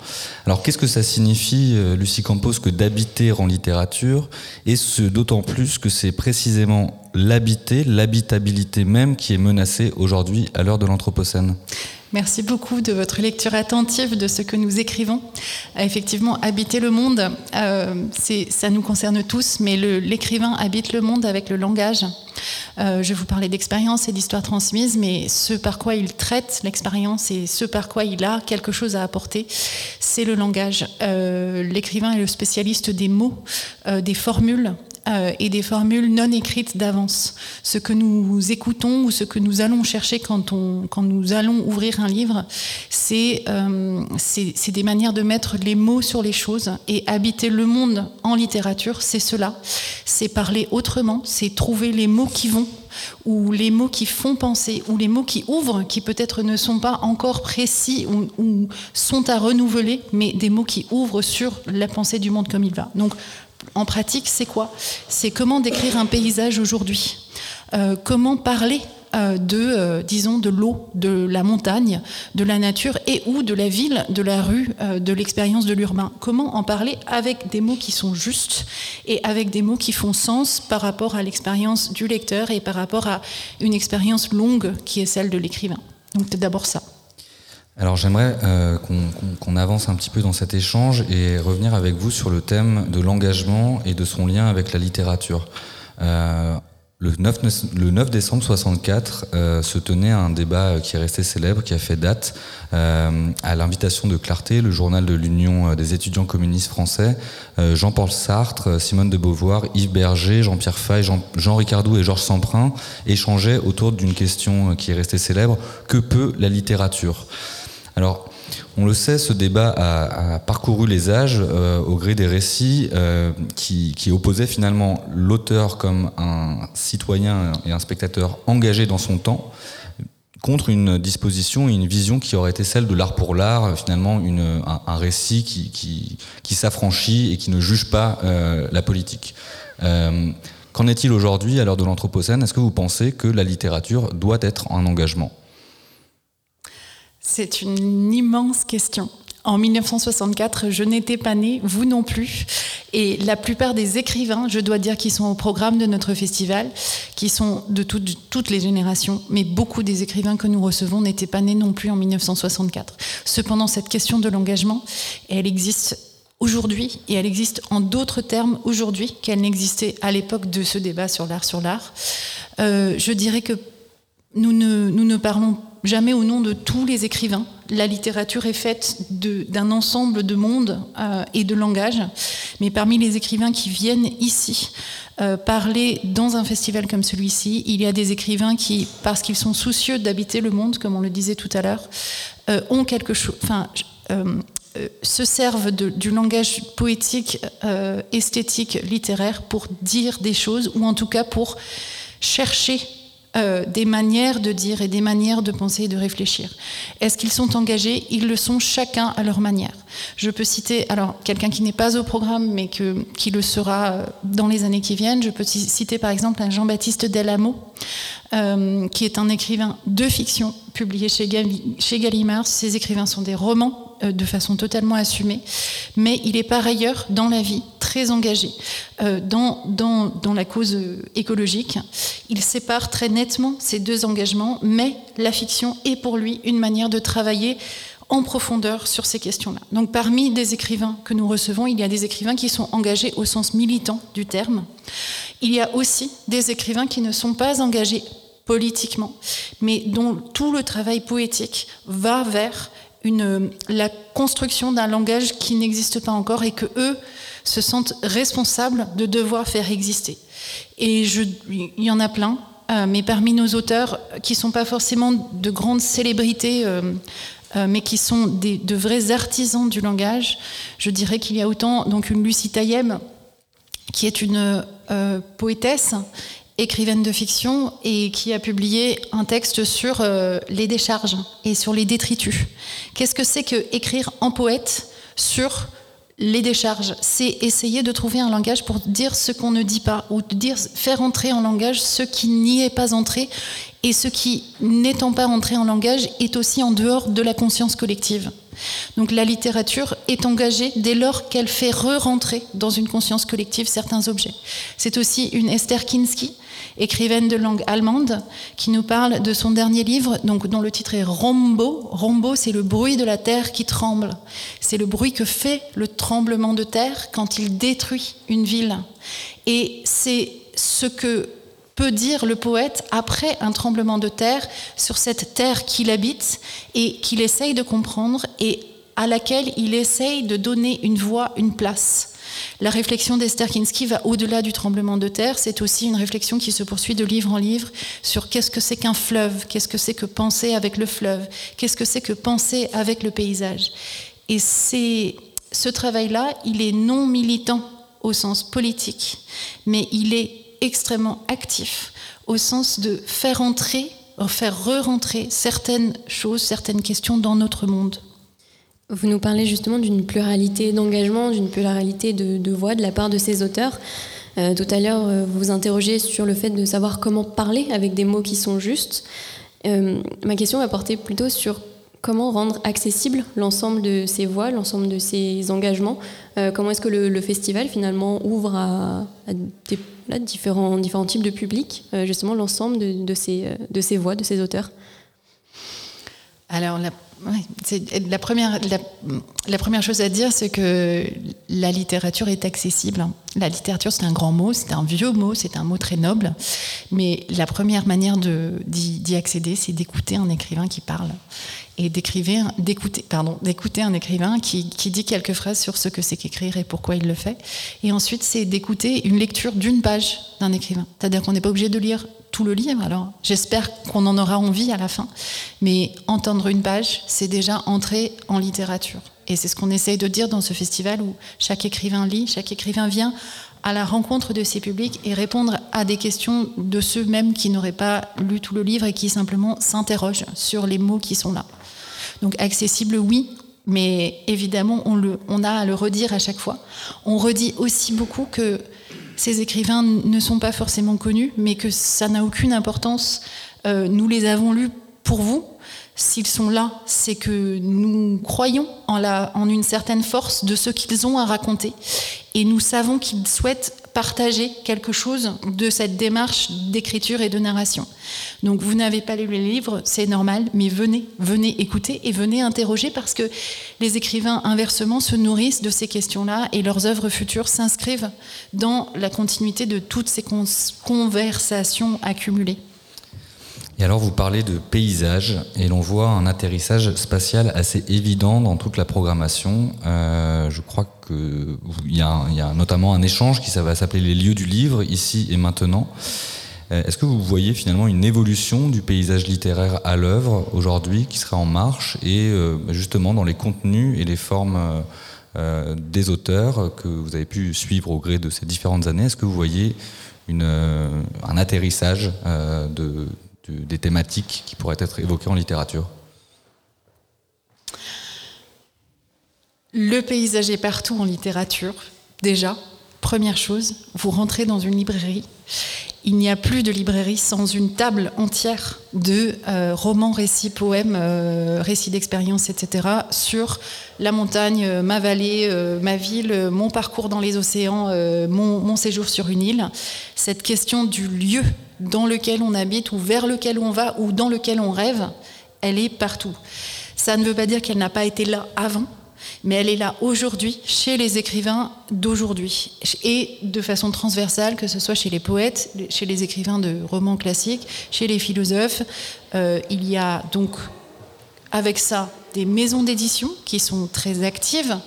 Alors qu'est-ce que ça signifie, euh, Lucie Campos, que d'habiter en littérature Et ce d'autant plus que c'est précisément l'habiter, l'habitabilité même qui est menacée aujourd'hui à l'heure de l'Anthropocène? Merci beaucoup de votre lecture attentive de ce que nous écrivons. Euh, effectivement, habiter le monde, euh, ça nous concerne tous, mais l'écrivain habite le monde avec le langage. Euh, je vous parler d'expérience et d'histoire transmise, mais ce par quoi il traite l'expérience et ce par quoi il a quelque chose à apporter, c'est le langage. L'écrivain est le spécialiste des mots, des formules, euh, et des formules non écrites d'avance. Ce que nous écoutons ou ce que nous allons chercher quand, nous allons ouvrir un livre, euh, c'est des manières de mettre les mots sur les choses et habiter le monde en littérature, c'est cela. C'est parler autrement, c'est trouver les mots qui vont ou les mots qui font penser, ou les mots qui ouvrent, qui peut-être ne sont pas encore précis ou, ou, sont à renouveler, mais des mots qui ouvrent sur la pensée du monde comme il va. Donc en pratique, c'est quoi? C'est comment décrire un paysage aujourd'hui? Euh, Comment parler euh, de, euh, de l'eau, de la montagne, de la nature et ou de la ville, de la rue, de l'expérience de l'urbain? Comment en parler avec des mots qui sont justes et avec des mots qui font sens par rapport à l'expérience du lecteur et par rapport à une expérience longue qui est celle de l'écrivain? Donc c'est d'abord ça. Alors j'aimerais euh, qu'on avance un petit peu dans cet échange et revenir avec vous sur le thème de l'engagement et de son lien avec la littérature. Euh, le 9, le 9 décembre 64 euh, se tenait un débat qui est resté célèbre, qui a fait date, euh, à l'invitation de Clarté, le journal de l'Union des étudiants communistes français. Euh, Jean-Paul Sartre, Simone de Beauvoir, Yves Berger, Jean-Pierre Fay, Jean, Jean Ricardou et Georges Semprin échangeaient autour d'une question qui est restée célèbre que peut la littérature? Alors, on le sait, ce débat a, parcouru les âges euh, au gré des récits euh, qui, opposaient finalement l'auteur comme un citoyen et un spectateur engagé dans son temps contre une disposition et une vision qui aurait été celle de l'art pour l'art, finalement un, récit qui, s'affranchit et qui ne juge pas euh, la politique. Qu'en est-il aujourd'hui à l'heure de l'Anthropocène? Est-ce que vous pensez que la littérature doit être un engagement? C'est une immense question. En 1964, je n'étais pas née, vous non plus. Et la plupart des écrivains, je dois dire, qui sont au programme de notre festival, qui sont de toutes les générations, mais beaucoup des écrivains que nous recevons n'étaient pas nés non plus en 1964. Cependant, cette question de l'engagement, elle existe aujourd'hui et elle existe en d'autres termes aujourd'hui qu'elle n'existait à l'époque de ce débat sur l'art sur l'art. Euh, je dirais que nous ne, nous ne jamais au nom de tous les écrivains. La littérature est faite d'un ensemble de mondes euh, et de langages, mais parmi les écrivains qui viennent ici euh, parler dans un festival comme celui-ci, il y a des écrivains qui, parce qu'ils sont soucieux d'habiter le monde, comme on le disait tout à l'heure, euh, ont quelque chose, enfin, se servent du langage poétique, esthétique, littéraire pour dire des choses, ou en tout cas pour chercher euh, des manières de dire et des manières de penser et de réfléchir. Est-ce qu'ils sont engagés? Ils le sont chacun à leur manière. Je peux citer alors quelqu'un qui n'est pas au programme mais qui le sera euh, dans les années qui viennent. Je peux citer par exemple Jean-Baptiste Delamo, euh, qui est un écrivain de fiction publié chez, Gallimard. Ses écrivains sont des romans de façon totalement assumée, mais il est par ailleurs dans la vie très engagé euh, dans, la cause écologique. Il sépare très nettement ces deux engagements, mais la fiction est pour lui une manière de travailler en profondeur sur ces questions-là. Donc parmi des écrivains que nous recevons, il y a des écrivains qui sont engagés au sens militant du terme. Il y a aussi des écrivains qui ne sont pas engagés politiquement, mais dont tout le travail poétique va vers la construction d'un langage qui n'existe pas encore et que eux se sentent responsables de devoir faire exister. Et il y en a plein, euh, mais parmi nos auteurs, qui sont pas forcément de grandes célébrités, euh, euh, mais qui sont des, de vrais artisans du langage, je dirais qu'il y a autant donc une Lucie Taillem, qui est une poétesse écrivaine de fiction et qui a publié un texte sur euh, les décharges et sur les détritus. Qu'est-ce que c'est que écrire en poète sur les décharges? C'est essayer de trouver un langage pour dire ce qu'on ne dit pas ou faire entrer en langage ce qui n'y est pas entré et ce qui, n'étant pas entré en langage, est aussi en dehors de la conscience collective. Donc la littérature est engagée dès lors qu'elle fait re-rentrer dans une conscience collective certains objets. C'est aussi une Esther Kinski, écrivaine de langue allemande, qui nous parle de son dernier livre, dont le titre est Rombo. Rombo, c'est le bruit de la terre qui tremble. C'est le bruit que fait le tremblement de terre quand il détruit une ville. Et c'est ce que peut dire le poète après un tremblement de terre sur cette terre qu'il habite et qu'il essaye de comprendre à laquelle il essaye de donner une voix, une place. La réflexion d'Esther Kinski va au-delà du tremblement de terre. C'est aussi une réflexion qui se poursuit de livre en livre sur qu'est-ce que c'est qu'un fleuve, qu'est-ce que c'est que penser avec le fleuve, qu'est-ce que c'est que penser avec le paysage. Et c'est ce travail-là, il est non militant au sens politique, mais il est extrêmement actif au sens de faire entrer, faire re-rentrer certaines choses, certaines questions dans notre monde. Vous nous parlez justement d'une pluralité d'engagement, d'une pluralité de, voix de la part de ces auteurs. Euh, tout à l'heure, euh, vous vous interrogez sur le fait de savoir comment parler avec des mots qui sont justes. Euh, ma question va porter plutôt sur comment rendre accessible l'ensemble de ces voix, l'ensemble de ces engagements. comment est-ce que le, festival finalement ouvre à, différents, types de publics, justement l'ensemble de, de, ces, de ces voix, de ces auteurs? Alors, la la, première, la, première chose à dire, c'est que la littérature est accessible. La littérature, c'est un grand mot, c'est un vieux mot, c'est un mot très noble. Mais la première manière d'y accéder, c'est d'écouter un écrivain qui parle. Et d'écouter pardon, d'écouter un écrivain qui, qui dit quelques phrases sur ce que c'est qu'écrire et pourquoi il le fait. Et ensuite, c'est d'écouter une lecture d'une page d'un écrivain. C'est-à-dire qu'on n'est pas obligé de lire tout le livre. Alors, j'espère qu'on en aura envie à la fin. Mais entendre une page, c'est déjà entrer en littérature. Et c'est ce qu'on essaye de dire dans ce festival où chaque écrivain lit, chaque écrivain vient à la rencontre de ses publics et répondre à des questions de ceux mêmes qui n'auraient pas lu tout le livre et qui simplement s'interrogent sur les mots qui sont là. Donc accessible, oui, mais évidemment, on, a à le redire à chaque fois. On redit aussi beaucoup que ces écrivains ne sont pas forcément connus, mais que ça n'a aucune importance. Euh, nous les avons lus pour vous. S'ils sont là, c'est que nous croyons en, une certaine force de ce qu'ils ont à raconter. Et nous savons qu'ils souhaitent partager quelque chose de cette démarche d'écriture et de narration. Donc vous n'avez pas lu les livres, c'est normal, mais venez, venez écouter et venez interroger parce que les écrivains inversement se nourrissent de ces questions-là et leurs œuvres futures s'inscrivent dans la continuité de toutes ces conversations accumulées. Et alors vous parlez de paysage et l'on voit un atterrissage spatial assez évident dans toute la programmation. Euh, je crois qu'il y, y, a notamment un échange qui va s'appeler les lieux du livre ici et maintenant. Euh, est-ce que vous voyez finalement une évolution du paysage littéraire à l'œuvre aujourd'hui qui sera en marche et euh, justement dans les contenus et les formes euh, des auteurs que vous avez pu suivre au gré de ces différentes années? Est-ce que vous voyez une, un atterrissage de, des thématiques qui pourraient être évoquées en littérature Le paysage est partout en littérature, déjà. Première chose, vous rentrez dans une librairie. Il n'y a plus de librairie sans une table entière de euh, romans, récits, poèmes, euh, récits d'expérience, etc. sur la montagne, euh, ma vallée, ma ville, mon parcours dans les océans, mon, mon, séjour sur une île. Cette question du lieu dans lequel on habite ou vers lequel on va ou dans lequel on rêve, elle est partout. Ça ne veut pas dire qu'elle n'a pas été là avant, mais elle est là aujourd'hui chez les écrivains d'aujourd'hui et de façon transversale, que ce soit chez les poètes, chez les écrivains de romans classiques, chez les philosophes. Euh, il y a donc avec ça des maisons d'édition qui sont très actives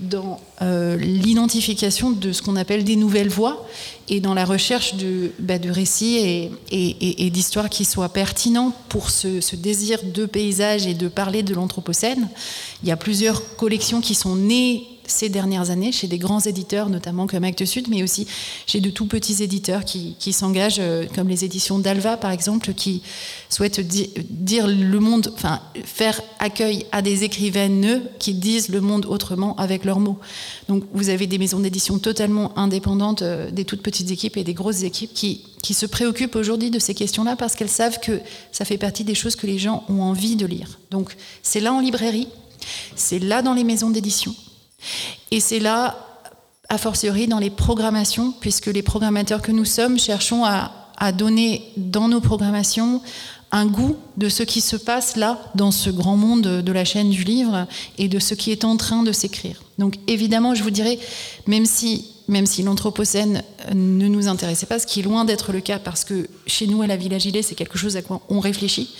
dans euh, l'identification de ce qu'on appelle des nouvelles voies et dans la recherche de, bah, récits et, d'histoires qui soient pertinents pour ce, désir de paysage et de parler de l'Anthropocène. Il y a plusieurs collections qui sont nées ces dernières années chez des grands éditeurs, notamment comme Actes Sud, mais aussi chez de tout petits éditeurs qui, s'engagent, euh, comme les éditions d'Alva, par exemple, qui souhaitent di dire le monde, enfin, faire accueil à des écrivaines qui disent le monde autrement avec leurs mots. Donc, vous avez des maisons d'édition totalement indépendantes, euh, des toutes petites équipes et des grosses équipes qui, qui se préoccupent aujourd'hui de ces questions-là parce qu'elles savent que ça fait partie des choses que les gens ont envie de lire. Donc, c'est là en librairie, c'est là dans les maisons d'édition. Et c'est là, a fortiori, dans les programmations, puisque les programmateurs que nous sommes cherchons à, donner dans nos programmations un goût de ce qui se passe là, dans ce grand monde de la chaîne du livre, et de ce qui est en train de s'écrire. Donc évidemment, je vous dirais, même si, même si l'Anthropocène ne nous intéressait pas, ce qui est loin d'être le cas, parce que chez nous, à la Villa Gilet, c'est quelque chose à quoi on réfléchit,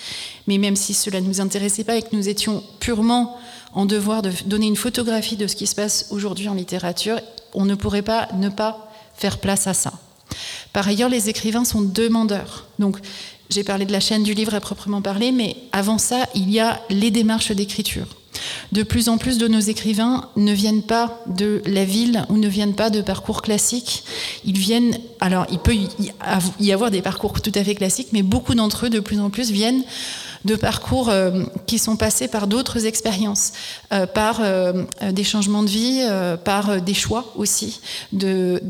mais même si cela ne nous intéressait pas et que nous étions purement en devoir de donner une photographie de ce qui se passe aujourd'hui en littérature, on ne pourrait pas ne pas faire place à ça. Par ailleurs, les écrivains sont demandeurs. Donc, j'ai parlé de la chaîne du livre à proprement parler, mais avant ça, il y a les démarches d'écriture. De plus en plus de nos écrivains ne viennent pas de la ville ou ne viennent pas de parcours classiques. Ils viennent, alors il peut y avoir des parcours tout à fait classiques, mais beaucoup d'entre eux, de plus en plus, viennent de parcours euh, qui sont passés par d'autres expériences, euh, par euh, des changements de vie, par des choix aussi, de,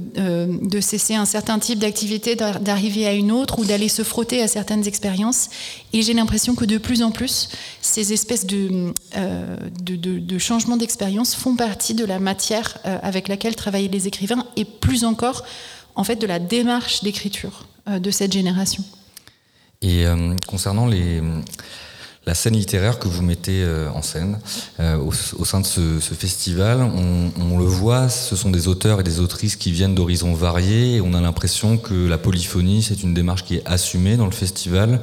cesser un certain type d'activité, d'arriver à une autre ou d'aller se frotter à certaines expériences. Et j'ai l'impression que de plus en plus, ces espèces de changements d'expérience font partie de la matière avec laquelle travaillent les écrivains et plus encore, en fait, de la démarche d'écriture de cette génération. Et euh, concernant les, la scène littéraire que vous mettez euh, en scène euh, au, au, sein de ce, ce festival, on, on, le voit, ce sont des auteurs et des autrices qui viennent d'horizons variés et on a l'impression que la polyphonie, c'est une démarche qui est assumée dans le festival.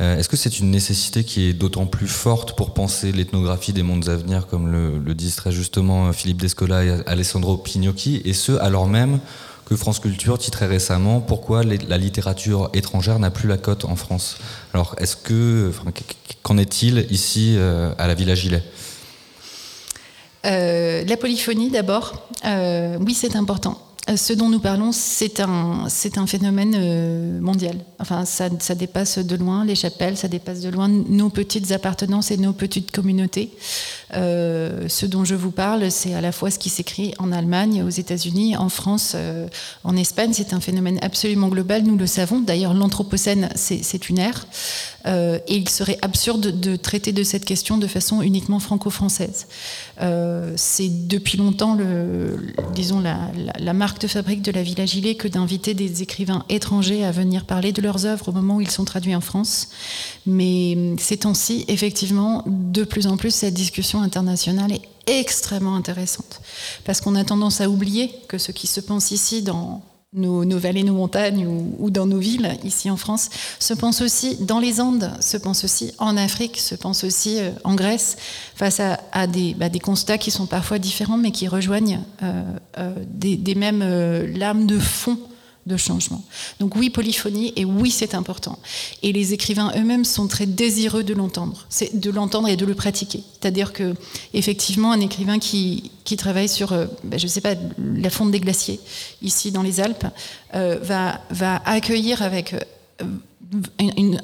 Est-ce que c'est une nécessité qui est d'autant plus forte pour penser l'ethnographie des mondes à venir, comme le, le disent très justement Philippe Descola et Alessandro Pignocchi, et ce alors même que France Culture titrait récemment Pourquoi la littérature étrangère n'a plus la cote en France? Alors, est-ce que. Qu'en est-il ici euh, à la Villa Gilet euh, La polyphonie, d'abord. Euh, oui, c'est important. ce dont nous parlons, c'est un, c'est un phénomène mondial. Enfin, ça, ça, dépasse de loin les chapelles, ça dépasse de loin nos petites appartenances et nos petites communautés. Euh, ce dont je vous parle, c'est à la fois ce qui s'écrit en Allemagne, aux États-Unis, en France, euh, en Espagne. C'est un phénomène absolument global, nous le savons. D'ailleurs, l'Anthropocène, c'est une ère. Euh, et il serait absurde de traiter de cette question de façon uniquement franco-française. C'est depuis longtemps, disons, la, la, marque de fabrique de la Villa Gilet que d'inviter des écrivains étrangers à venir parler de leurs œuvres au moment où ils sont traduits en France. Mais ces temps-ci, effectivement, de plus en plus, cette discussion internationale est extrêmement intéressante. Parce qu'on a tendance à oublier que ce qui se pense ici dans nos, vallées, nos montagnes ou, dans nos villes, ici en France, se pense aussi dans les Andes, se pense aussi en Afrique, se pense aussi euh, en Grèce, face à, bah, des, constats qui sont parfois différents, mais qui rejoignent euh, euh, des, des, mêmes lames de fond changement. Donc oui, polyphonie, et oui, c'est important. Et les écrivains eux-mêmes sont très désireux de l'entendre, de l'entendre et de le pratiquer. C'est-à-dire que, effectivement, un écrivain qui, travaille sur, euh, ben, je ne sais pas, la fonte des glaciers, ici dans les Alpes, euh, va, accueillir avec euh,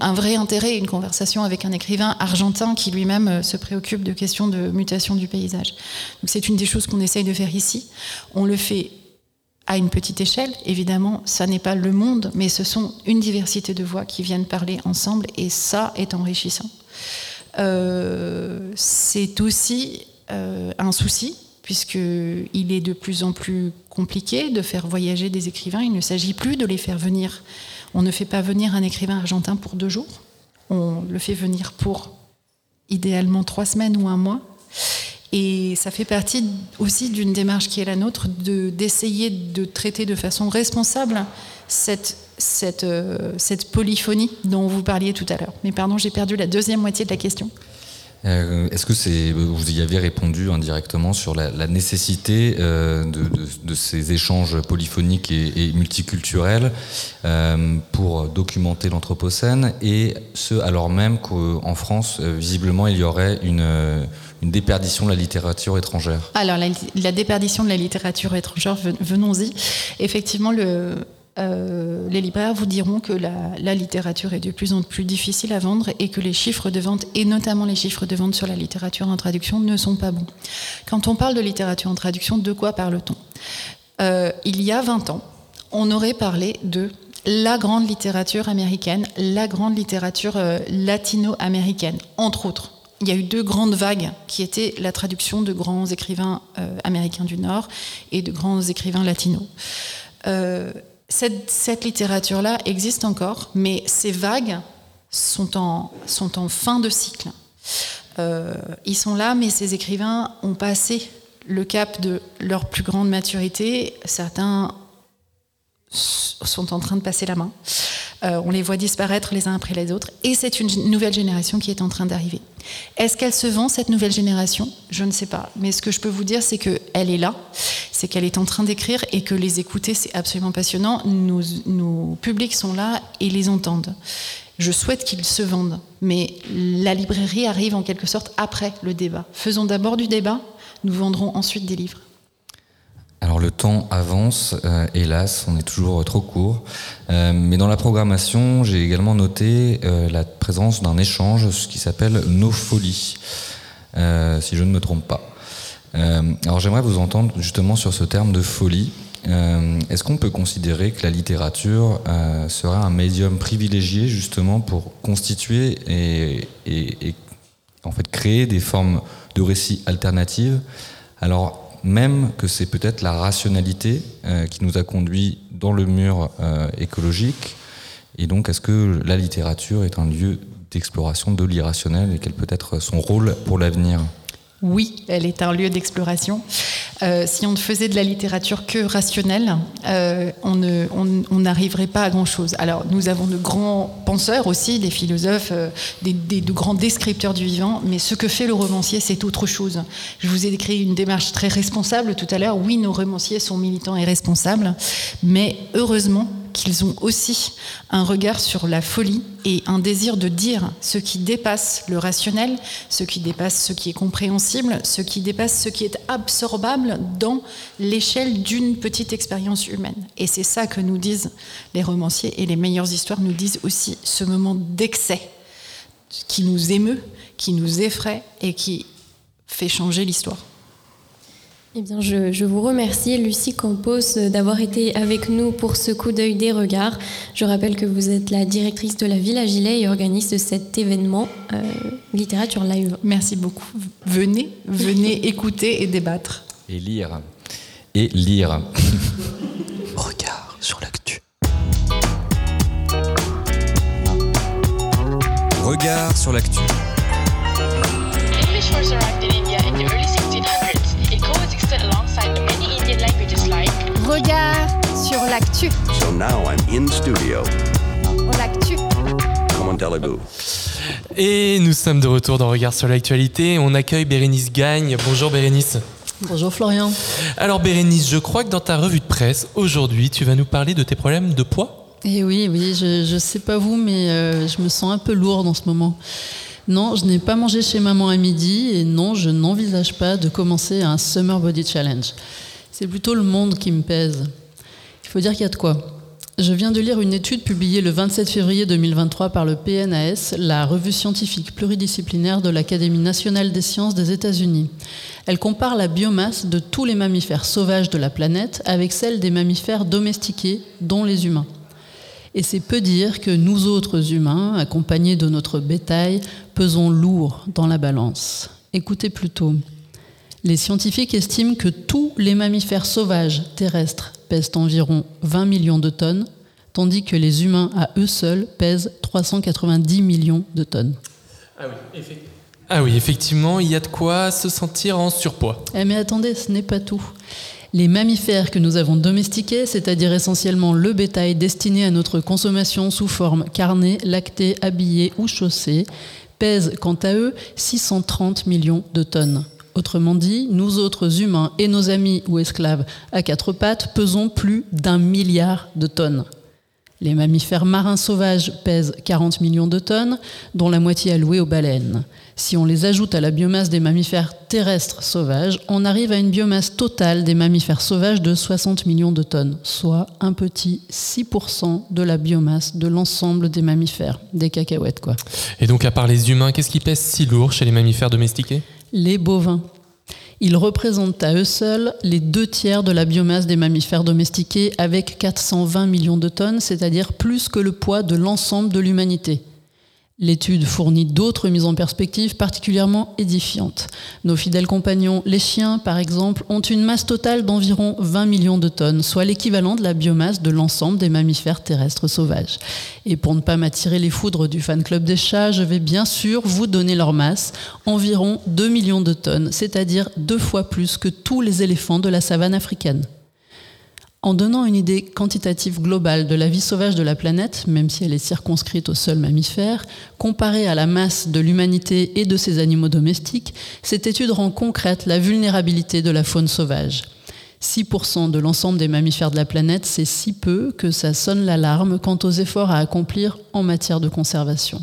un vrai intérêt, une conversation avec un écrivain argentin qui lui-même se préoccupe de questions de mutation du paysage. C'est une des choses qu'on essaye de faire ici. On le fait à une petite échelle, évidemment, ça n'est pas le monde, mais ce sont une diversité de voix qui viennent parler ensemble, et ça est enrichissant. Euh, c'est aussi euh, un souci, puisqu'il est de plus en plus compliqué de faire voyager des écrivains. Il ne s'agit plus de les faire venir. On ne fait pas venir un écrivain argentin pour deux jours. On le fait venir pour idéalement trois semaines ou un mois. Et ça fait partie aussi d'une démarche qui est la nôtre, d'essayer de, traiter de façon responsable cette, cette, euh, cette polyphonie dont vous parliez tout à l'heure. Mais pardon, j'ai perdu la deuxième moitié de la question. Euh, est-ce que vous y avez répondu indirectement sur la, nécessité euh, de, ces échanges polyphoniques et, multiculturels pour documenter l'Anthropocène, et ce alors même qu'en France, visiblement, il y aurait une, une déperdition de la littérature étrangère Alors la, déperdition de la littérature étrangère, venons-y. Effectivement, euh, les libraires vous diront que la, littérature est de plus en plus difficile à vendre et que les chiffres de vente, et notamment les chiffres de vente sur la littérature en traduction, ne sont pas bons. Quand on parle de littérature en traduction, de quoi parle-t-on? Euh, Il y a 20 ans, on aurait parlé de la grande littérature américaine, la grande littérature euh, latino-américaine, entre autres. Il y a eu deux grandes vagues qui étaient la traduction de grands écrivains américains du Nord et de grands écrivains latinos. Cette, littérature-là existe encore, mais ces vagues sont en, sont en fin de cycle. Euh, ils sont là, mais ces écrivains ont passé le cap de leur plus grande maturité. Certains sont en train de passer la main. Euh, on les voit disparaître les uns après les autres. Et c'est une nouvelle génération qui est en train d'arriver. Est-ce qu'elle se vend, cette nouvelle génération? Je ne sais pas. Mais ce que je peux vous dire, c'est qu'elle est là, c'est qu'elle est en train d'écrire et que les écouter, c'est absolument passionnant. Nos, nos publics sont là et les entendent. Je souhaite qu'ils se vendent. Mais la librairie arrive en quelque sorte après le débat. Faisons d'abord du débat, nous vendrons ensuite des livres. Alors le temps avance, euh, hélas, on est toujours trop court. Euh, mais dans la programmation, j'ai également noté euh, la présence d'un échange, ce qui s'appelle Nos Folies, si je ne me trompe pas. alors j'aimerais vous entendre justement sur ce terme de folie. Est-ce qu'on peut considérer que la littérature serait un médium privilégié justement pour constituer et, en fait créer des formes de récits alternatives? Même que c'est peut-être la rationalité euh, qui nous a conduit dans le mur euh, écologique. Et donc, est-ce que la littérature est un lieu d'exploration de l'irrationnel et quel peut être son rôle pour l'avenir? Oui, elle est un lieu d'exploration. Euh, si on ne faisait de la littérature que rationnelle, euh, on n'arriverait pas à grand-chose. Alors, nous avons de grands penseurs aussi, des philosophes, euh, des, de grands descripteurs du vivant, mais ce que fait le romancier, c'est autre chose. Je vous ai décrit une démarche très responsable tout à l'heure. Oui, nos romanciers sont militants et responsables, mais heureusement, qu'ils ont aussi un regard sur la folie et un désir de dire ce qui dépasse le rationnel, ce qui dépasse ce qui est compréhensible, ce qui dépasse ce qui est absorbable dans l'échelle d'une petite expérience humaine. Et c'est ça que nous disent les romanciers et les meilleures histoires nous disent aussi ce moment d'excès qui nous émeut, qui nous effraie et qui fait changer l'histoire. Eh bien, je, vous remercie, Lucie Campos, d'avoir été avec nous pour ce coup d'œil des regards. Je rappelle que vous êtes la directrice de la Villa Gilet et organiste de cet événement euh, Littérature Live. Merci beaucoup. Venez, venez (laughs) écouter et débattre. Et lire. Et lire. (laughs) Regard sur l'actu. Regard sur l'actu. Regard sur l'actu. So now I'm in studio. L'actu. Comment allez-vous Et nous sommes de retour dans Regard sur l'actualité. On accueille Bérénice Gagne. Bonjour Bérénice. Bonjour Florian. Alors Bérénice, je crois que dans ta revue de presse, aujourd'hui, tu vas nous parler de tes problèmes de poids Eh oui, oui, je, ne sais pas vous, mais euh, je me sens un peu lourde en ce moment. Non, je n'ai pas mangé chez maman à midi et non, je n'envisage pas de commencer un Summer Body Challenge. C'est plutôt le monde qui me pèse. Il faut dire qu'il y a de quoi. Je viens de lire une étude publiée le 27 février 2023 par le PNAS, la revue scientifique pluridisciplinaire de l'Académie nationale des sciences des États-Unis. Elle compare la biomasse de tous les mammifères sauvages de la planète avec celle des mammifères domestiqués, dont les humains. Et c'est peu dire que nous autres humains, accompagnés de notre bétail, pesons lourd dans la balance. Écoutez plutôt. Les scientifiques estiment que tous les mammifères sauvages terrestres pèsent environ 20 millions de tonnes, tandis que les humains à eux seuls pèsent 390 millions de tonnes. Ah oui, ah oui, effectivement, il y a de quoi se sentir en surpoids. Eh mais attendez, ce n'est pas tout. Les mammifères que nous avons domestiqués, c'est-à-dire essentiellement le bétail destiné à notre consommation sous forme carnée, lactée, habillée ou chaussée, pèsent quant à eux 630 millions de tonnes. Autrement dit, nous autres humains et nos amis ou esclaves à quatre pattes pesons plus d'un milliard de tonnes. Les mammifères marins sauvages pèsent 40 millions de tonnes, dont la moitié allouée aux baleines. Si on les ajoute à la biomasse des mammifères terrestres sauvages, on arrive à une biomasse totale des mammifères sauvages de 60 millions de tonnes, soit un petit 6% de la biomasse de l'ensemble des mammifères, des cacahuètes. Et donc à part les humains, qu'est-ce qui pèse si lourd chez les mammifères domestiqués? Les bovins. Ils représentent à eux seuls les deux tiers de la biomasse des mammifères domestiqués avec 420 millions de tonnes, c'est-à-dire plus que le poids de l'ensemble de l'humanité. L'étude fournit d'autres mises en perspective particulièrement édifiantes. Nos fidèles compagnons, les chiens par exemple, ont une masse totale d'environ 20 millions de tonnes, soit l'équivalent de la biomasse de l'ensemble des mammifères terrestres sauvages. Et pour ne pas m'attirer les foudres du fan club des chats, je vais bien sûr vous donner leur masse, environ 2 millions de tonnes, c'est-à-dire deux fois plus que tous les éléphants de la savane africaine. En donnant une idée quantitative globale de la vie sauvage de la planète, même si elle est circonscrite aux seuls mammifères, comparée à la masse de l'humanité et de ses animaux domestiques, cette étude rend concrète la vulnérabilité de la faune sauvage. 6% de l'ensemble des mammifères de la planète, c'est si peu que ça sonne l'alarme quant aux efforts à accomplir en matière de conservation.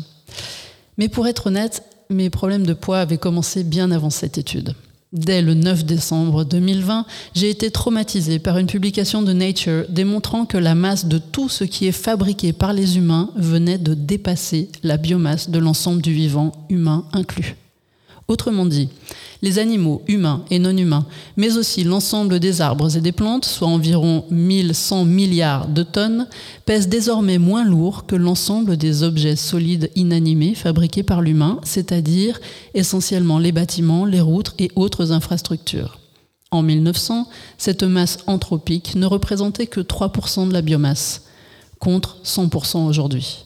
Mais pour être honnête, mes problèmes de poids avaient commencé bien avant cette étude. Dès le 9 décembre 2020, j'ai été traumatisée par une publication de Nature démontrant que la masse de tout ce qui est fabriqué par les humains venait de dépasser la biomasse de l'ensemble du vivant, humain inclus. Autrement dit, les animaux humains et non humains, mais aussi l'ensemble des arbres et des plantes, soit environ 1100 milliards de tonnes, pèsent désormais moins lourd que l'ensemble des objets solides inanimés fabriqués par l'humain, c'est-à-dire essentiellement les bâtiments, les routes et autres infrastructures. En 1900, cette masse anthropique ne représentait que 3% de la biomasse, contre 100% aujourd'hui.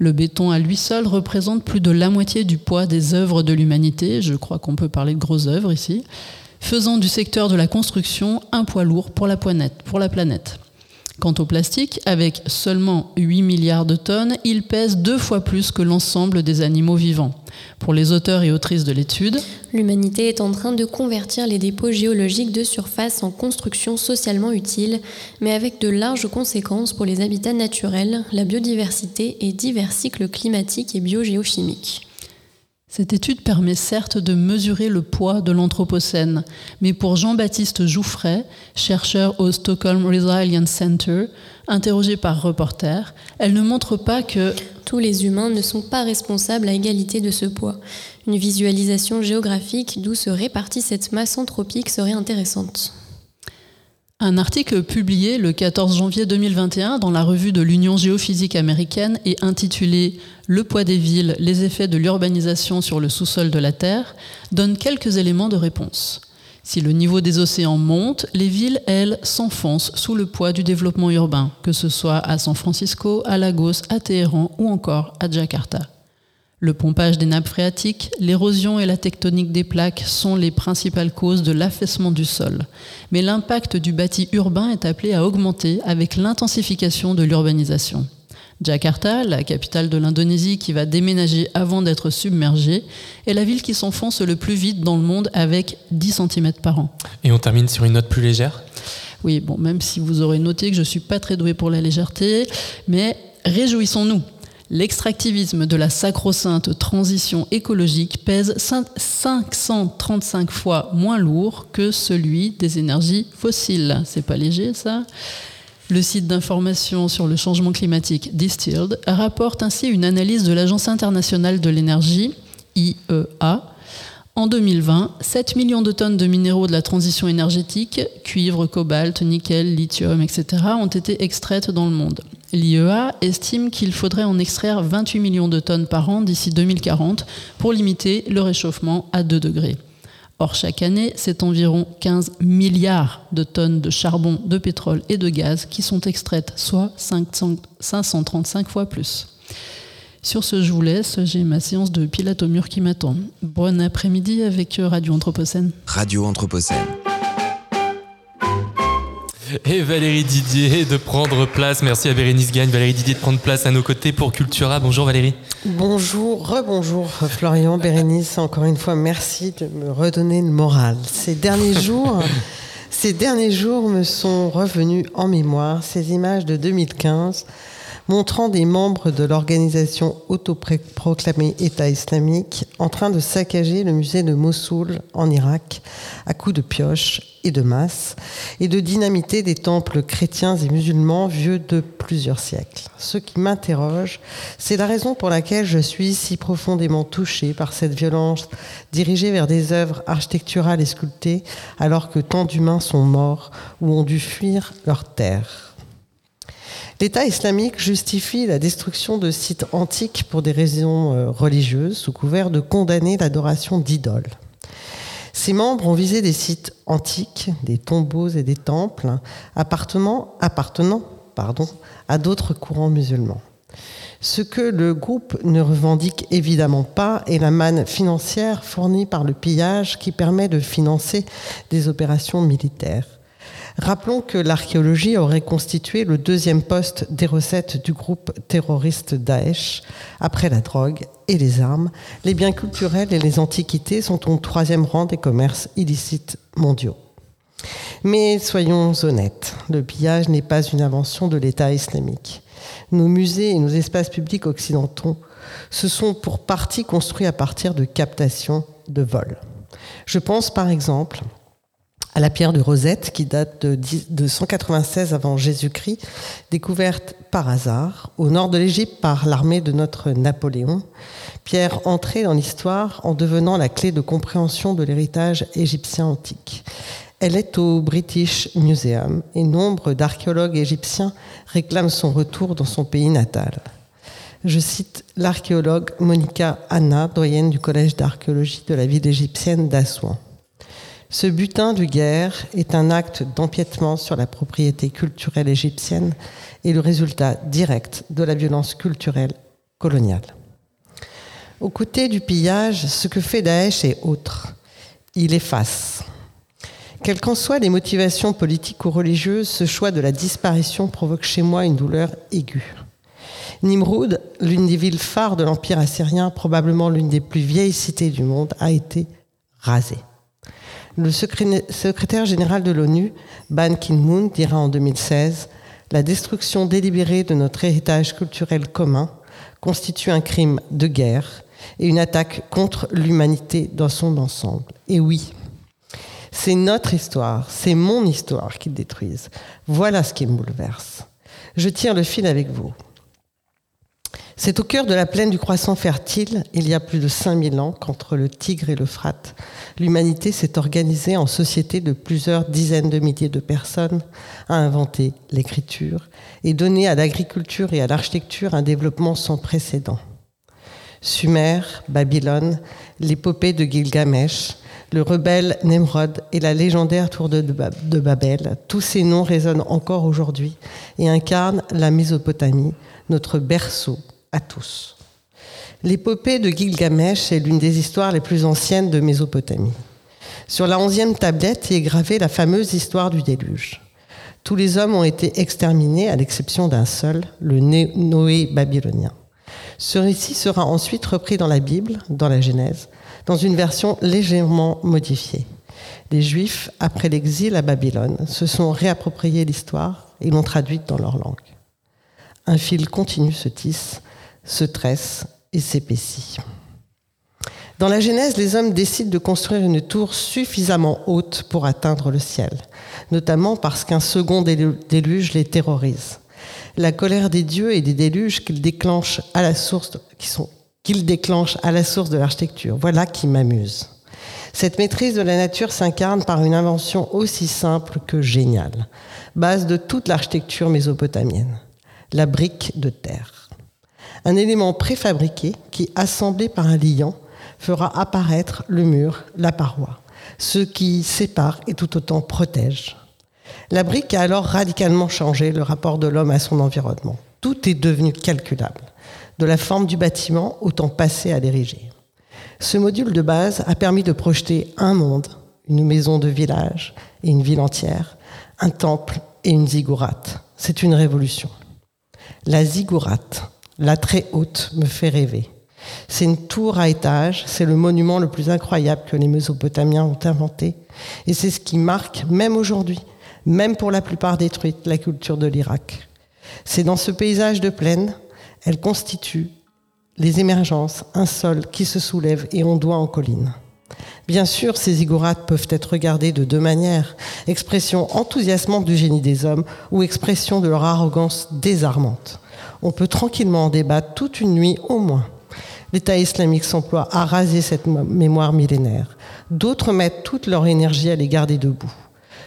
Le béton à lui seul représente plus de la moitié du poids des œuvres de l'humanité, je crois qu'on peut parler de grosses œuvres ici, faisant du secteur de la construction un poids lourd pour la planète. Pour la planète. Quant au plastique, avec seulement 8 milliards de tonnes, il pèse deux fois plus que l'ensemble des animaux vivants. Pour les auteurs et autrices de l'étude, L'humanité est en train de convertir les dépôts géologiques de surface en constructions socialement utiles, mais avec de larges conséquences pour les habitats naturels, la biodiversité et divers cycles climatiques et biogéochimiques. Cette étude permet certes de mesurer le poids de l'Anthropocène, mais pour Jean-Baptiste Jouffret, chercheur au Stockholm Resilience Center, interrogé par Reporter, elle ne montre pas que tous les humains ne sont pas responsables à égalité de ce poids. Une visualisation géographique d'où se répartit cette masse anthropique serait intéressante. Un article publié le 14 janvier 2021 dans la revue de l'Union géophysique américaine et intitulé Le poids des villes, les effets de l'urbanisation sur le sous-sol de la Terre donne quelques éléments de réponse. Si le niveau des océans monte, les villes, elles, s'enfoncent sous le poids du développement urbain, que ce soit à San Francisco, à Lagos, à Téhéran ou encore à Jakarta. Le pompage des nappes phréatiques, l'érosion et la tectonique des plaques sont les principales causes de l'affaissement du sol. Mais l'impact du bâti urbain est appelé à augmenter avec l'intensification de l'urbanisation. Jakarta, la capitale de l'Indonésie qui va déménager avant d'être submergée, est la ville qui s'enfonce le plus vite dans le monde avec 10 cm par an. Et on termine sur une note plus légère? Oui, bon, même si vous aurez noté que je ne suis pas très douée pour la légèreté, mais réjouissons-nous. L'extractivisme de la sacro-sainte transition écologique pèse 535 fois moins lourd que celui des énergies fossiles. C'est pas léger ça? Le site d'information sur le changement climatique Distilled rapporte ainsi une analyse de l'Agence internationale de l'énergie, IEA. En 2020, 7 millions de tonnes de minéraux de la transition énergétique, cuivre, cobalt, nickel, lithium, etc., ont été extraites dans le monde. L'IEA estime qu'il faudrait en extraire 28 millions de tonnes par an d'ici 2040 pour limiter le réchauffement à 2 degrés. Or, chaque année, c'est environ 15 milliards de tonnes de charbon, de pétrole et de gaz qui sont extraites, soit 535 fois plus. Sur ce, je vous laisse. J'ai ma séance de pilates au mur qui m'attend. Bon après-midi avec Radio Anthropocène. Radio Anthropocène. Et Valérie Didier de prendre place. Merci à Bérénice Gagne. Valérie Didier de prendre place à nos côtés pour Cultura. Bonjour Valérie. Bonjour, rebonjour Florian, (laughs) Bérénice. Encore une fois, merci de me redonner le moral. Ces derniers (laughs) jours, ces derniers jours me sont revenus en mémoire ces images de 2015 montrant des membres de l'organisation autoproclamée État islamique en train de saccager le musée de Mossoul en Irak à coups de pioches et de masse et de dynamiter des temples chrétiens et musulmans vieux de plusieurs siècles. Ce qui m'interroge, c'est la raison pour laquelle je suis si profondément touchée par cette violence dirigée vers des œuvres architecturales et sculptées alors que tant d'humains sont morts ou ont dû fuir leur terre. L'État islamique justifie la destruction de sites antiques pour des raisons religieuses sous couvert de condamner l'adoration d'idoles. Ses membres ont visé des sites antiques, des tombeaux et des temples appartenant, à d'autres courants musulmans. Ce que le groupe ne revendique évidemment pas est la manne financière fournie par le pillage qui permet de financer des opérations militaires. Rappelons que l'archéologie aurait constitué le deuxième poste des recettes du groupe terroriste Daesh. Après la drogue et les armes, les biens culturels et les antiquités sont au troisième rang des commerces illicites mondiaux. Mais soyons honnêtes, le pillage n'est pas une invention de l'État islamique. Nos musées et nos espaces publics occidentaux se sont pour partie construits à partir de captations de vols. Je pense par exemple à la pierre de Rosette qui date de, 196 avant Jésus-Christ, découverte par hasard au nord de l'Égypte par l'armée de notre Napoléon. Pierre entrée dans l'histoire en devenant la clé de compréhension de l'héritage égyptien antique. Elle est au British Museum et nombre d'archéologues égyptiens réclament son retour dans son pays natal. Je cite l'archéologue Monica Anna, doyenne du collège d'archéologie de la ville égyptienne d'Assouan. Ce butin de guerre est un acte d'empiètement sur la propriété culturelle égyptienne et le résultat direct de la violence culturelle coloniale. Aux côtés du pillage, ce que fait Daesh est autre. Il efface. Quelles qu'en soient les motivations politiques ou religieuses, ce choix de la disparition provoque chez moi une douleur aiguë. Nimrud, l'une des villes phares de l'Empire assyrien, probablement l'une des plus vieilles cités du monde, a été rasée. Le secrétaire général de l'ONU, Ban Ki-moon, dira en 2016 La destruction délibérée de notre héritage culturel commun constitue un crime de guerre et une attaque contre l'humanité dans son ensemble. Et oui, c'est notre histoire, c'est mon histoire qu'ils détruisent. Voilà ce qui me bouleverse. Je tire le fil avec vous. C'est au cœur de la plaine du croissant fertile, il y a plus de 5000 ans, qu'entre le Tigre et l'Euphrate, l'humanité s'est organisée en société de plusieurs dizaines de milliers de personnes, a inventé l'écriture et donné à l'agriculture et à l'architecture un développement sans précédent. Sumer, Babylone, l'épopée de Gilgamesh, le rebelle Nemrod et la légendaire tour de Babel, tous ces noms résonnent encore aujourd'hui et incarnent la Mésopotamie, notre berceau à tous. L'épopée de Gilgamesh est l'une des histoires les plus anciennes de Mésopotamie. Sur la onzième tablette est gravée la fameuse histoire du déluge. Tous les hommes ont été exterminés à l'exception d'un seul, le Noé babylonien. Ce récit sera ensuite repris dans la Bible, dans la Genèse, dans une version légèrement modifiée. Les Juifs, après l'exil à Babylone, se sont réappropriés l'histoire et l'ont traduite dans leur langue. Un fil continu se tisse, se tresse et s'épaissit. Dans la Genèse, les hommes décident de construire une tour suffisamment haute pour atteindre le ciel, notamment parce qu'un second déluge les terrorise. La colère des dieux et des déluges qu'ils déclenchent à la source, de l'architecture. Voilà qui m'amuse. Cette maîtrise de la nature s'incarne par une invention aussi simple que géniale, base de toute l'architecture mésopotamienne, la brique de terre. Un élément préfabriqué qui, assemblé par un liant, fera apparaître le mur, la paroi, ce qui sépare et tout autant protège. La brique a alors radicalement changé le rapport de l'homme à son environnement. Tout est devenu calculable de la forme du bâtiment au temps passé à l'ériger. Ce module de base a permis de projeter un monde, une maison de village et une ville entière, un temple et une ziggourate. C'est une révolution. La ziggourate, la très haute, me fait rêver. C'est une tour à étage, c'est le monument le plus incroyable que les Mésopotamiens ont inventé, et c'est ce qui marque, même aujourd'hui, même pour la plupart détruite, la culture de l'Irak. C'est dans ce paysage de plaine, elle constitue les émergences, un sol qui se soulève et ondoie en colline. Bien sûr, ces ziggourats peuvent être regardés de deux manières, expression enthousiasmante du génie des hommes ou expression de leur arrogance désarmante. On peut tranquillement en débattre toute une nuit au moins. L'État islamique s'emploie à raser cette mémoire millénaire. D'autres mettent toute leur énergie à les garder debout.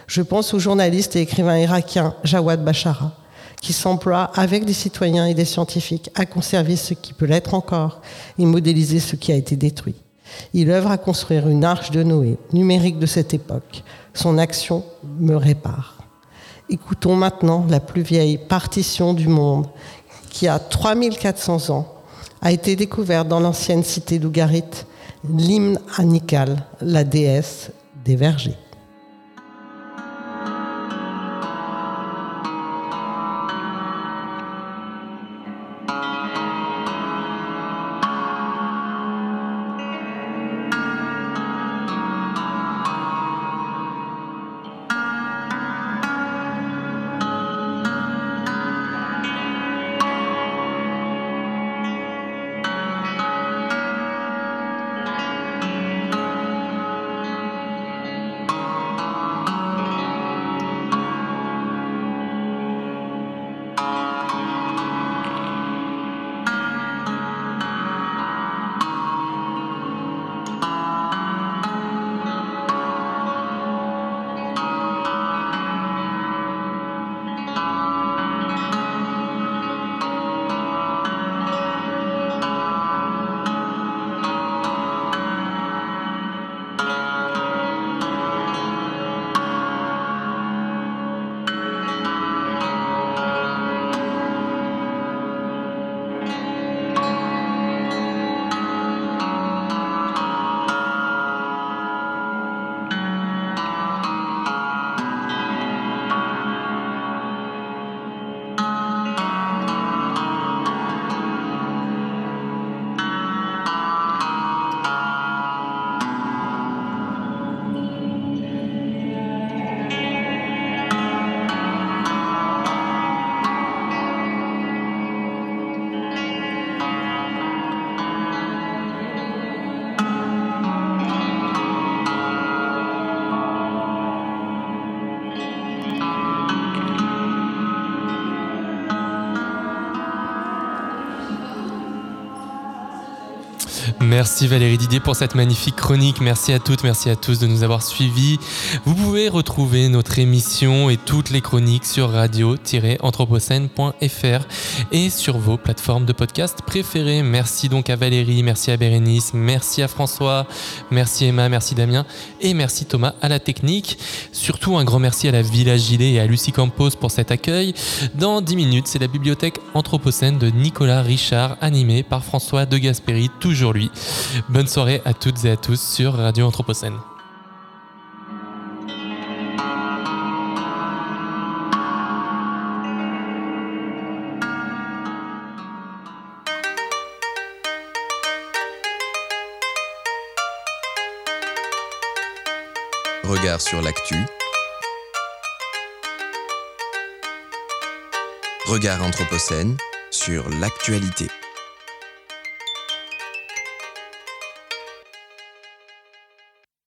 Je pense au journaliste et écrivain irakien Jawad Bashara, qui s'emploie avec des citoyens et des scientifiques à conserver ce qui peut l'être encore et modéliser ce qui a été détruit. Il œuvre à construire une arche de Noé numérique de cette époque. Son action me répare. Écoutons maintenant la plus vieille partition du monde qui a 3400 ans a été découverte dans l'ancienne cité d'Ougarit, l'hymne à la déesse des vergers. Merci Valérie Didier pour cette magnifique chronique. Merci à toutes, merci à tous de nous avoir suivis. Vous pouvez retrouver notre émission et toutes les chroniques sur radio-anthropocène.fr et sur vos plateformes de podcast préférées. Merci donc à Valérie, merci à Bérénice, merci à François, merci Emma, merci Damien et merci Thomas à la technique. Surtout un grand merci à la Villa Gilet et à Lucie Campos pour cet accueil. Dans 10 minutes, c'est la bibliothèque Anthropocène de Nicolas Richard, animée par François de Gasperi, toujours lui. Bonne soirée à toutes et à tous sur Radio Anthropocène. Regard sur l'actu. Regard Anthropocène sur l'actualité.